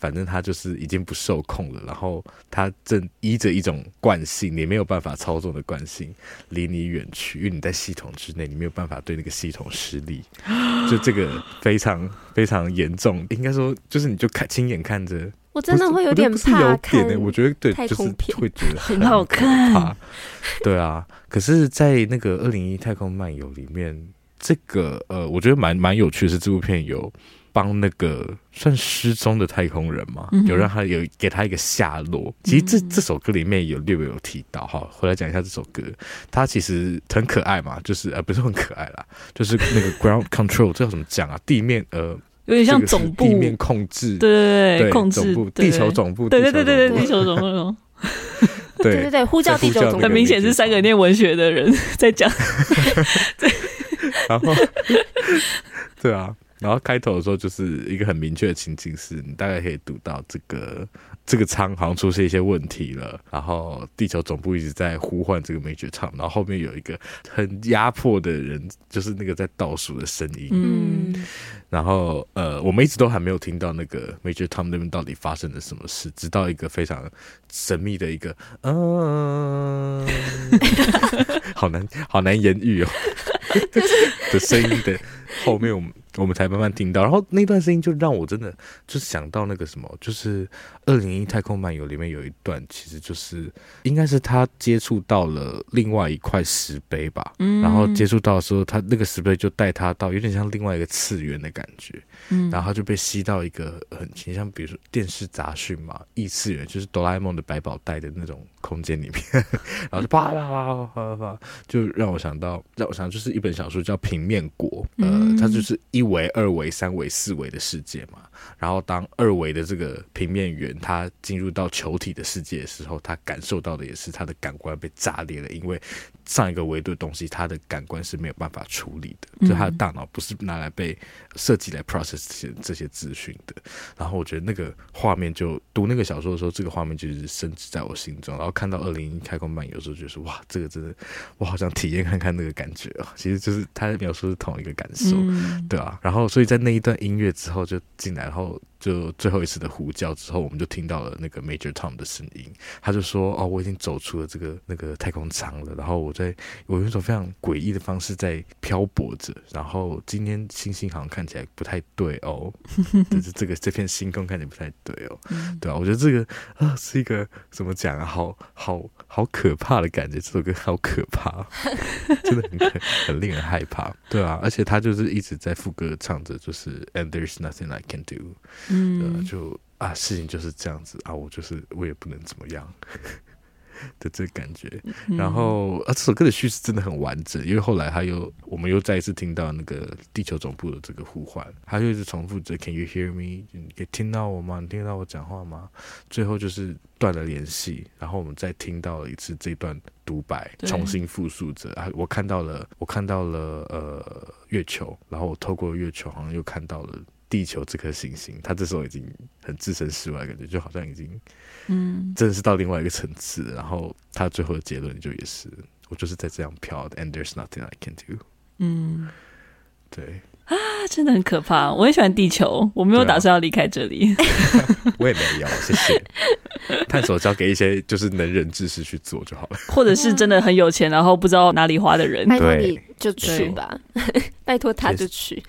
反正它就是已经不受控了，然后它正依着一种惯性，你没有办法操纵的惯性离你远去，因为你在系统之内，你没有办法对那个系统施力，[gasps] 就这个非常非常严重，应该说就是你就看亲眼看着。我真的会有点怕看，我觉得对，就是会觉得很好看。对啊，可是，在那个《二零一太空漫游》里面，这个呃，我觉得蛮蛮有趣的是，这部片有帮那个算失踪的太空人嘛，有让他有给他一个下落。其实这这首歌里面有略微有提到哈，回来讲一下这首歌，它其实很可爱嘛，就是呃，不是很可爱啦，就是那个 [laughs] ground control，这叫怎么讲啊？地面呃。有点像总部，地面控制，对对对，控制地球总部，对对对对对，地球总部，对对对，呼叫地球总部，很明显是三个念文学的人 [laughs] 在讲，对，然后，[laughs] 对啊。然后开头的时候就是一个很明确的情景，是你大概可以读到这个这个舱好像出现一些问题了，然后地球总部一直在呼唤这个 Major Tom，然后后面有一个很压迫的人，就是那个在倒数的声音，嗯，然后呃，我们一直都还没有听到那个 Major Tom 那边到底发生了什么事，直到一个非常神秘的一个嗯，[laughs] 好难好难言喻哦，[laughs] 的声音的后面我们。我们才慢慢听到。然后那段声音就让我真的就想到那个什么，就是《二零零一太空漫游》里面有一段，其实就是应该是他接触到了另外一块石碑吧，嗯，然后接触到的时候，他那个石碑就带他到有点像另外一个次元的感觉，嗯，然后他就被吸到一个很像，比如说电视杂讯嘛，异次元，就是哆啦 A 梦的百宝袋的那种空间里面，[laughs] 然后就啪啪啪啪啪啪，就让我想到，让我想到就是一本小说叫《平面国》，呃，它就是一维、二维、三维、四维的世界嘛。然后当二维的这个平面圆它进入到球体的世界的时候，他感受到的也是他的感官被炸裂了，因为上一个维度的东西，他的感官是没有办法处理的，就他的大脑不是拿来被设计来 process 这些这些资讯的。然后我觉得那个画面就读那个小说的时候，这个画面就是深植在我心中。然后看到二零一太空漫游的时候，就是哇，这个真的我好想体验看看那个感觉啊！其实就是他的描述是同一个感受，对啊。然后所以在那一段音乐之后就进来。然后就最后一次的呼叫之后，我们就听到了那个 Major Tom 的声音。他就说：“哦，我已经走出了这个那个太空舱了。然后我在我用一种非常诡异的方式在漂泊着。然后今天星星好像看起来不太对哦，[laughs] 就是这个这片星空看起来不太对哦，对啊，我觉得这个啊是一个怎么讲啊？好好好可怕的感觉，这首歌 [laughs] 好可怕，[laughs] 真的很可很令人害怕，对啊。而且他就是一直在副歌唱着，就是 And there's nothing I can do。嗯、呃，就啊，事情就是这样子啊，我就是我也不能怎么样 [laughs] 的这个感觉。然后啊，这首歌的叙事真的很完整，因为后来他又我们又再一次听到那个地球总部的这个呼唤，他就一直重复着 “Can you hear me？” 你可以听到我吗？你听到我讲话吗？最后就是断了联系，然后我们再听到了一次这段独白，重新复述着啊，我看到了，我看到了呃月球，然后我透过月球好像又看到了。地球这颗行星，他这时候已经很置身事外，感觉就好像已经，嗯，真的是到另外一个层次。然后他最后的结论就也是，我就是在这样飘的，and there's nothing I can do。嗯，对啊，真的很可怕。我很喜欢地球，我没有打算要离开这里。啊、[laughs] 我也没有，谢谢。探索交给一些就是能人志士去做就好了，[laughs] 或者是真的很有钱，然后不知道哪里花的人，对，就去吧，[laughs] 拜托他就去。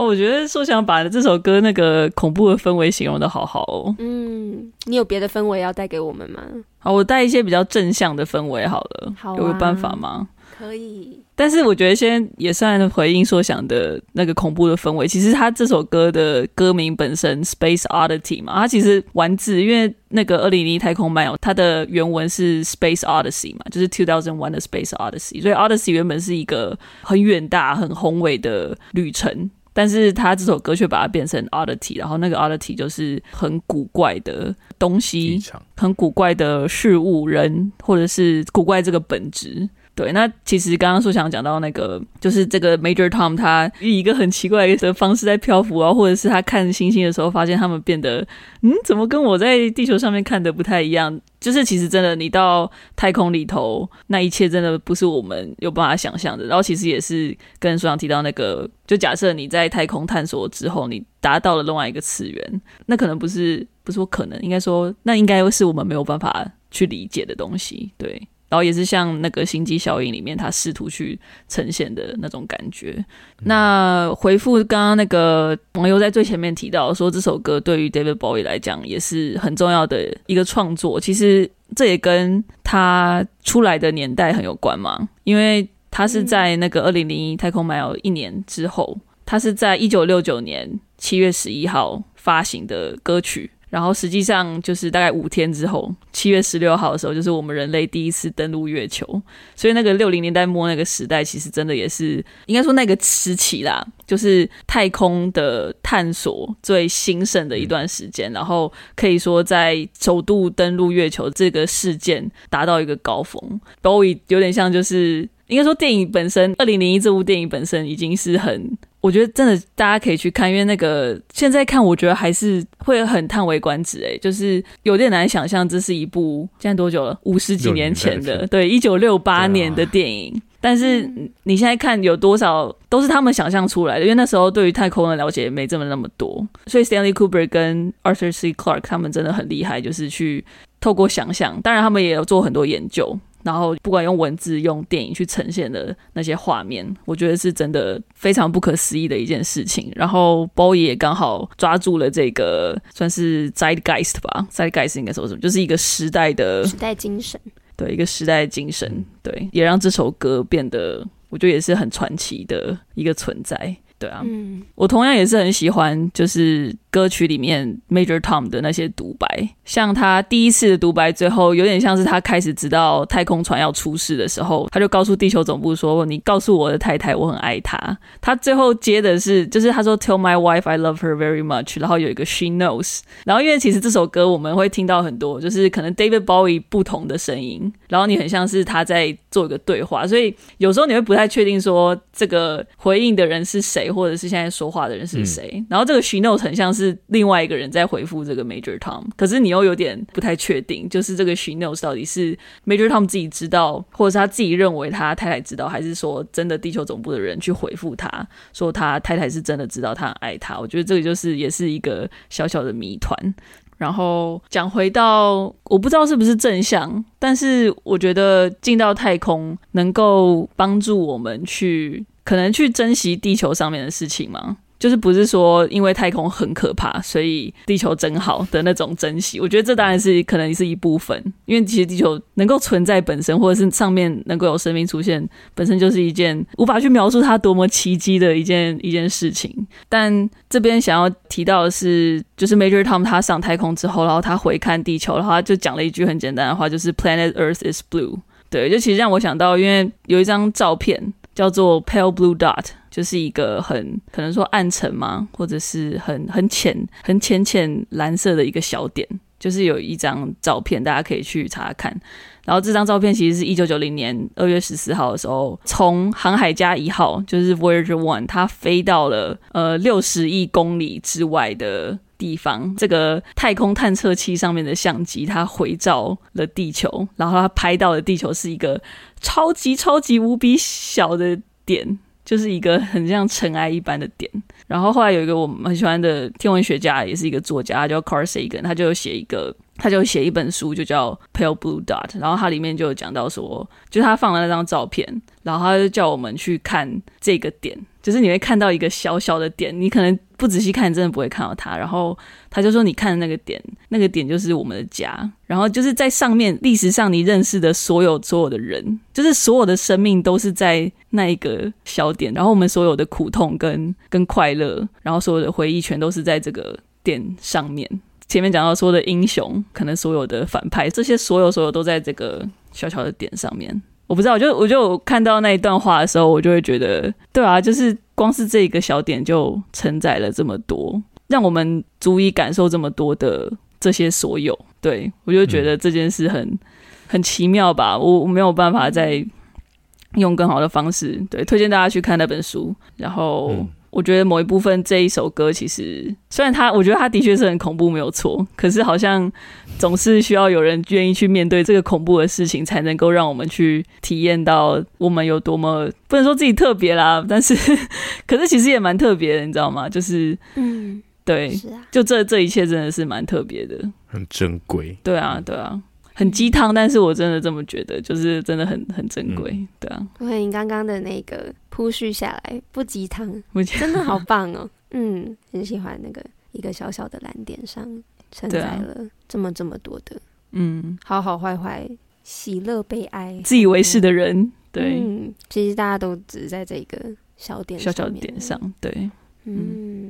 哦，我觉得硕想把这首歌那个恐怖的氛围形容的好好哦。嗯，你有别的氛围要带给我们吗？好，我带一些比较正向的氛围好了。好啊，有办法吗？可以。但是我觉得先也算回应硕想的那个恐怖的氛围。其实他这首歌的歌名本身 Space Oddity 嘛，它其实玩字，因为那个二零零一太空漫游，它的原文是 Space Odyssey 嘛，就是 Two Thousand One 的 Space Odyssey，所以 Odyssey 原本是一个很远大、很宏伟的旅程。但是他这首歌却把它变成 oddity，然后那个 oddity 就是很古怪的东西，很古怪的事物、人，或者是古怪这个本质。对，那其实刚刚说想讲到那个，就是这个 Major Tom 他以一个很奇怪的方式在漂浮啊，或者是他看星星的时候，发现他们变得，嗯，怎么跟我在地球上面看的不太一样？就是其实真的，你到太空里头，那一切真的不是我们有办法想象的。然后其实也是跟书上提到那个，就假设你在太空探索之后，你达到了另外一个次元，那可能不是，不是说可能，应该说那应该是我们没有办法去理解的东西，对。然后也是像那个心机效应里面，他试图去呈现的那种感觉。嗯、那回复刚刚那个网友在最前面提到说，这首歌对于 David Bowie 来讲也是很重要的一个创作。其实这也跟他出来的年代很有关嘛，因为他是在那个二零零一太空漫游一年之后，他是在一九六九年七月十一号发行的歌曲。然后实际上就是大概五天之后，七月十六号的时候，就是我们人类第一次登陆月球。所以那个六零年代末那个时代，其实真的也是应该说那个时期啦，就是太空的探索最兴盛的一段时间。然后可以说在首度登陆月球这个事件达到一个高峰。都已有点像就是应该说电影本身，二零零一这部电影本身已经是很。我觉得真的大家可以去看，因为那个现在看，我觉得还是会很叹为观止。哎，就是有点难想象这是一部现在多久了？五十几年前的，对，一九六八年的电影。啊、但是你现在看有多少都是他们想象出来的，因为那时候对于太空的了解没这么那么多。所以 Stanley Kubrick 跟 Arthur C. Clarke 他们真的很厉害，就是去透过想象，当然他们也有做很多研究。然后不管用文字、用电影去呈现的那些画面，我觉得是真的非常不可思议的一件事情。然后 Bowie 也刚好抓住了这个算是 Zeitgeist 吧，Zeitgeist 应该说什么，就是一个时代的时代精神，对，一个时代的精神，对，也让这首歌变得，我觉得也是很传奇的一个存在。对啊，嗯，我同样也是很喜欢，就是歌曲里面 Major Tom 的那些独白，像他第一次的独白，最后有点像是他开始知道太空船要出事的时候，他就告诉地球总部说：“你告诉我的太太，我很爱她。”他最后接的是，就是他说 “Tell my wife I love her very much”，然后有一个 “She knows”，然后因为其实这首歌我们会听到很多，就是可能 David Bowie 不同的声音，然后你很像是他在做一个对话，所以有时候你会不太确定说这个回应的人是谁。或者是现在说话的人是谁？嗯、然后这个 she knows 很像是另外一个人在回复这个 Major Tom，可是你又有点不太确定，就是这个 she knows 到底是 Major Tom 自己知道，或者是他自己认为他太太知道，还是说真的地球总部的人去回复他说他太太是真的知道他很爱他？我觉得这个就是也是一个小小的谜团。然后讲回到，我不知道是不是正向，但是我觉得进到太空能够帮助我们去。可能去珍惜地球上面的事情吗？就是不是说因为太空很可怕，所以地球真好的那种珍惜。我觉得这当然是可能是一部分，因为其实地球能够存在本身，或者是上面能够有生命出现，本身就是一件无法去描述它多么奇迹的一件一件事情。但这边想要提到的是，就是 Major Tom 他上太空之后，然后他回看地球，然后他就讲了一句很简单的话，就是 Planet Earth is blue。对，就其实让我想到，因为有一张照片叫做 Pale Blue Dot。就是一个很可能说暗沉嘛，或者是很很浅、很浅浅蓝色的一个小点。就是有一张照片，大家可以去查看。然后这张照片其实是一九九零年二月十四号的时候，从航海家一号，就是 Voyager One，它飞到了呃六十亿公里之外的地方。这个太空探测器上面的相机，它回照了地球，然后它拍到的地球是一个超级超级无比小的点。就是一个很像尘埃一般的点，然后后来有一个我们很喜欢的天文学家，也是一个作家，叫 Carl Sagan，他就写一个，他就写一本书，就叫 Pale Blue Dot，然后他里面就有讲到说，就他放了那张照片，然后他就叫我们去看这个点。就是你会看到一个小小的点，你可能不仔细看，真的不会看到它。然后他就说：“你看的那个点，那个点就是我们的家。然后就是在上面，历史上你认识的所有所有的人，就是所有的生命都是在那一个小点。然后我们所有的苦痛跟跟快乐，然后所有的回忆，全都是在这个点上面。前面讲到说的英雄，可能所有的反派，这些所有所有都在这个小小的点上面。”我不知道，我就我就看到那一段话的时候，我就会觉得，对啊，就是光是这一个小点就承载了这么多，让我们足以感受这么多的这些所有。对，我就觉得这件事很 [laughs] 很奇妙吧，我我没有办法再用更好的方式，对，推荐大家去看那本书，然后。我觉得某一部分这一首歌，其实虽然它，我觉得它的确是很恐怖，没有错。可是好像总是需要有人愿意去面对这个恐怖的事情，才能够让我们去体验到我们有多么不能说自己特别啦，但是 [laughs] 可是其实也蛮特别的，你知道吗？就是嗯，对，是啊，就这这一切真的是蛮特别的，很珍贵。对啊，对啊。很鸡汤，但是我真的这么觉得，就是真的很很珍贵，嗯、对啊。我看你刚刚的那个铺叙下来，不鸡汤，真的好棒哦。[laughs] 嗯，很喜欢那个一个小小的蓝点上承载了这么这么多的，嗯，好好坏坏，喜乐悲哀，自以为是的人，对，嗯，其实大家都只是在这个小点小小点上，对，嗯，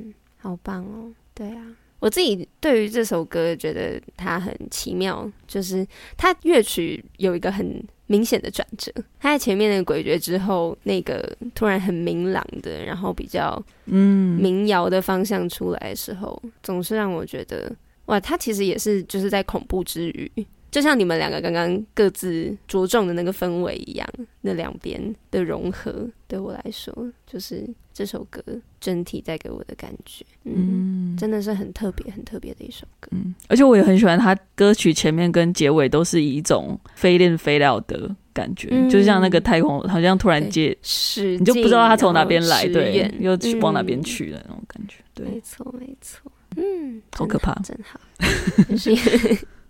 嗯好棒哦，对啊。我自己对于这首歌觉得它很奇妙，就是它乐曲有一个很明显的转折。它在前面的诡谲之后，那个突然很明朗的，然后比较嗯民谣的方向出来的时候，总是让我觉得哇，它其实也是就是在恐怖之余。就像你们两个刚刚各自着重的那个氛围一样，那两边的融合，对我来说，就是这首歌整体带给我的感觉，嗯，嗯。真的是很特别、很特别的一首歌。嗯，而且我也很喜欢它歌曲前面跟结尾都是以一种 fade in fade out 的感觉，嗯、就像那个太空好像突然间是你就不知道它从哪边来，对，又去往哪边去的那种感觉，对，没错，没错，嗯，好可怕，真好。[laughs]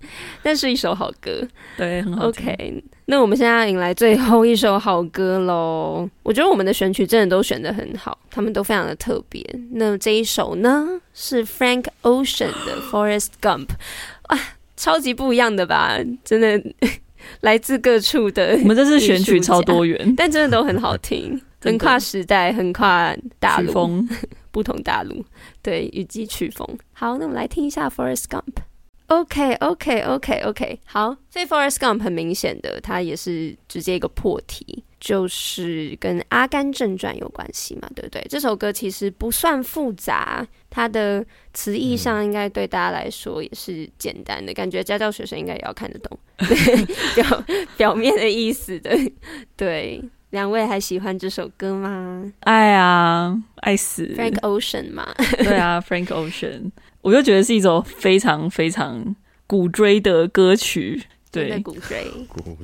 [laughs] 那是一首好歌，对，很好。OK，那我们现在要迎来最后一首好歌喽。我觉得我们的选曲真的都选的很好，他们都非常的特别。那这一首呢，是 Frank Ocean 的 [gasps] Forrest Gump，啊，超级不一样的吧？真的 [laughs] 来自各处的。我们这次选曲超多元，但真的都很好听，[laughs] 横跨时代，横跨大陆，不同大陆，对，雨季曲风。好，那我们来听一下 Forrest Gump。OK，OK，OK，OK，okay, okay, okay, okay. 好。所以 Forrest Gump 很明显的，它也是直接一个破题，就是跟《阿甘正传》有关系嘛，对不对？这首歌其实不算复杂，它的词义上应该对大家来说也是简单的，嗯、感觉家教学生应该也要看得懂，[laughs] 对表表面的意思的。对，两位还喜欢这首歌吗？爱啊，爱死 Frank Ocean 嘛？对啊，Frank Ocean。我就觉得是一首非常非常鼓追的歌曲，对，鼓追，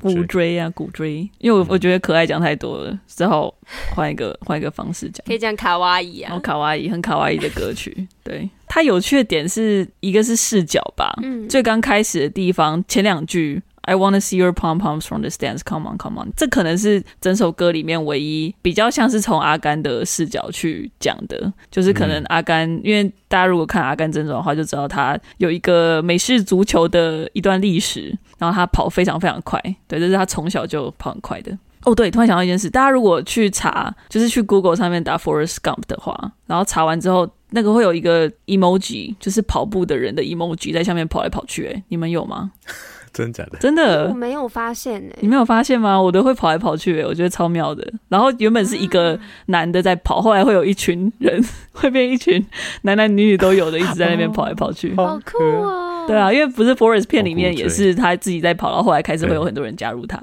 鼓追啊，鼓追。因为我我觉得可爱讲太多了，只好换一个 [laughs] 换一个方式讲，可以讲卡哇伊啊，然后卡哇伊很卡哇伊的歌曲。[laughs] 对，它有趣的点是一个是视角吧，嗯，最刚开始的地方前两句。I wanna see your pom poms from the stands. Come on, come on. 这可能是整首歌里面唯一比较像是从阿甘的视角去讲的，就是可能阿甘，嗯、因为大家如果看《阿甘正传》的话，就知道他有一个美式足球的一段历史，然后他跑非常非常快，对，这是他从小就跑很快的。哦，对，突然想到一件事，大家如果去查，就是去 Google 上面打 Forrest Gump 的话，然后查完之后，那个会有一个 emoji，就是跑步的人的 emoji 在下面跑来跑去，哎，你们有吗？真的假的？真的，我没有发现哎、欸，你没有发现吗？我都会跑来跑去、欸，我觉得超妙的。然后原本是一个男的在跑，后来会有一群人，[laughs] 会变一群男男女女都有的，一直在那边跑来跑去，好酷哦！对啊，因为不是 Forrest 片里面也是他自己在跑，然后后来开始会有很多人加入他。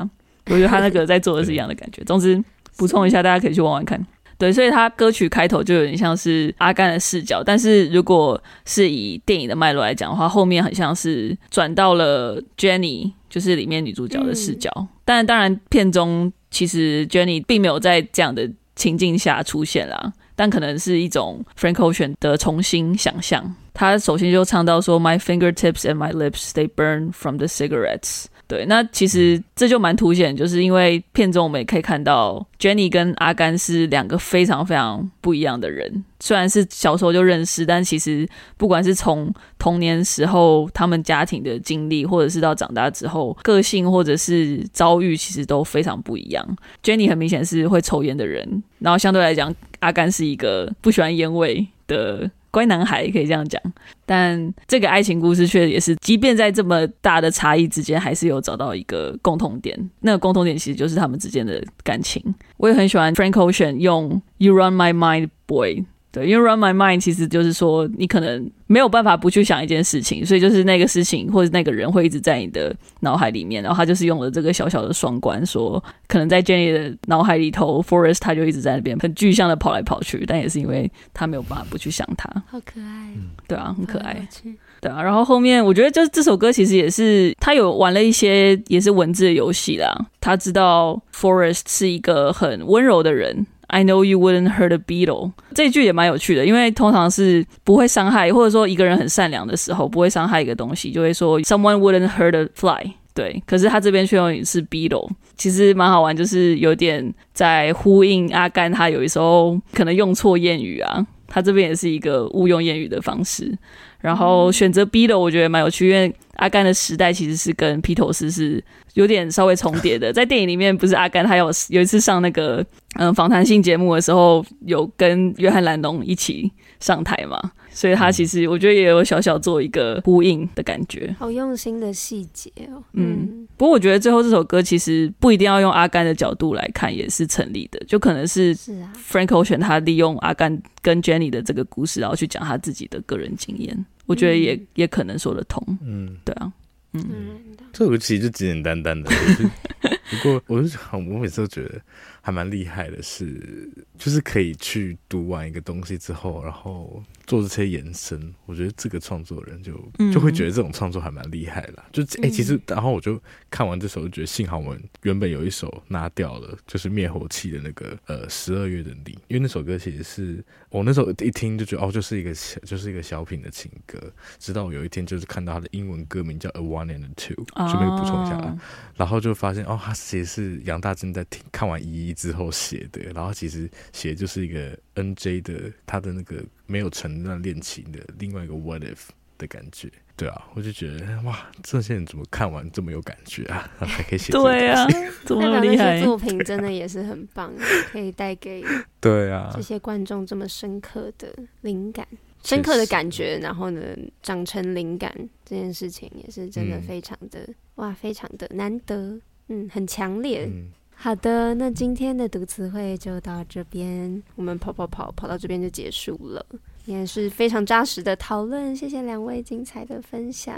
我觉得他那个在做的是一样的感觉。总之，补充一下，大家可以去玩玩看。对，所以他歌曲开头就有点像是阿甘的视角，但是如果是以电影的脉络来讲的话，后面很像是转到了 Jenny，就是里面女主角的视角。嗯、但当然，片中其实 Jenny 并没有在这样的情境下出现啦，但可能是一种 Frank Ocean 的重新想象。他首先就唱到说：“My fingertips and my lips, they burn from the cigarettes。”对，那其实这就蛮凸显，就是因为片中我们也可以看到，Jenny 跟阿甘是两个非常非常不一样的人。虽然是小时候就认识，但其实不管是从童年时候他们家庭的经历，或者是到长大之后个性或者是遭遇，其实都非常不一样。Jenny 很明显是会抽烟的人，然后相对来讲，阿甘是一个不喜欢烟味的。乖男孩可以这样讲，但这个爱情故事却也是，即便在这么大的差异之间，还是有找到一个共同点。那个共同点其实就是他们之间的感情。我也很喜欢 Frank Ocean 用 You Run My Mind Boy。对，因为 run my mind 其实就是说，你可能没有办法不去想一件事情，所以就是那个事情或者那个人会一直在你的脑海里面。然后他就是用了这个小小的双关，说可能在 Jenny 的脑海里头，Forrest 他就一直在那边很具象的跑来跑去，但也是因为他没有办法不去想他。好可爱，对啊，很可爱，对啊。然后后面我觉得就是这首歌其实也是他有玩了一些也是文字的游戏啦。他知道 Forrest 是一个很温柔的人。I know you wouldn't hurt a beetle。这一句也蛮有趣的，因为通常是不会伤害，或者说一个人很善良的时候不会伤害一个东西，就会说 someone wouldn't hurt a fly。对，可是他这边却用的是 beetle，其实蛮好玩，就是有点在呼应阿甘，他有一时候可能用错谚语啊，他这边也是一个误用谚语的方式。然后选择 beetle，我觉得蛮有趣，因为阿甘的时代其实是跟披头士是有点稍微重叠的。在电影里面，不是阿甘他有有一次上那个嗯访谈性节目的时候，有跟约翰兰农一起上台嘛，所以他其实我觉得也有小小做一个呼应的感觉。好用心的细节哦。嗯，嗯，不过我觉得最后这首歌其实不一定要用阿甘的角度来看，也是成立的。就可能是 Frank Ocean 他利用阿甘跟 Jenny 的这个故事，然后去讲他自己的个人经验。我觉得也、嗯、也可能说得通，嗯，对啊，嗯，这个其实就简简单单的，不过我就想，我每次都觉得还蛮厉害的是，就是可以去读完一个东西之后，然后做这些延伸。我觉得这个创作人就就会觉得这种创作还蛮厉害的。就哎、欸，其实然后我就看完这首，就觉得幸好我们原本有一首拿掉了，就是灭火器的那个呃十二月的你，因为那首歌其实是我那时候一听就觉得哦，就是一个小就是一个小品的情歌。直到我有一天就是看到他的英文歌名叫 A One and a Two，顺便补充一下啊，然后就发现哦，他其实是杨大正在听看完一一之后写的，然后其实写的就是一个 N J 的他的那个没有成那段恋情的另外一个 What If 的感觉。对啊，我就觉得哇，这些人怎么看完这么有感觉啊？还可以写对啊，这么厉害，作品真的也是很棒，[laughs] 可以带给对啊这些观众这么深刻的灵感、深刻的感觉，然后呢，长成灵感这件事情也是真的非常的、嗯、哇，非常的难得，嗯，很强烈。嗯、好的，那今天的读词汇就到这边，我们跑跑跑跑到这边就结束了。也是非常扎实的讨论，谢谢两位精彩的分享。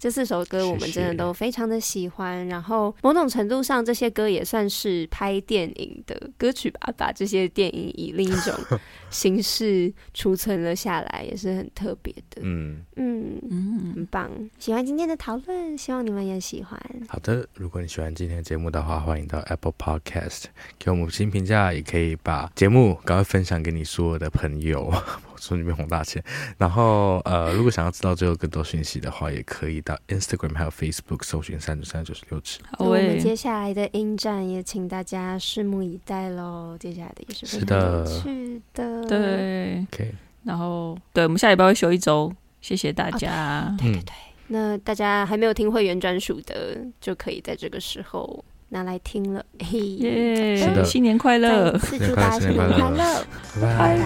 这四首歌我们真的都非常的喜欢。然后某种程度上，这些歌也算是拍电影的歌曲吧，把这些电影以另一种 [laughs] 形式储存了下来，也是很特别的。嗯嗯嗯，很棒。喜欢今天的讨论，希望你们也喜欢。好的，如果你喜欢今天的节目的话，欢迎到 Apple Podcast 给我们五星评价，也可以把节目赶快分享给你所有的朋友。从里面红大钱，然后呃，如果想要知道最后更多讯息的话，也可以到 Instagram 还有 Facebook 搜寻三九三九十六尺。好，我们接下来的影展也请大家拭目以待喽。接下来的也是非常有趣的，对，OK。然后对，我们下礼拜会休一周，谢谢大家。Okay, 对对对，那大家还没有听会员专属的，就可以在这个时候。拿来听了，嘿耶！是的，新年快乐！祝大家新年快乐，拜拜。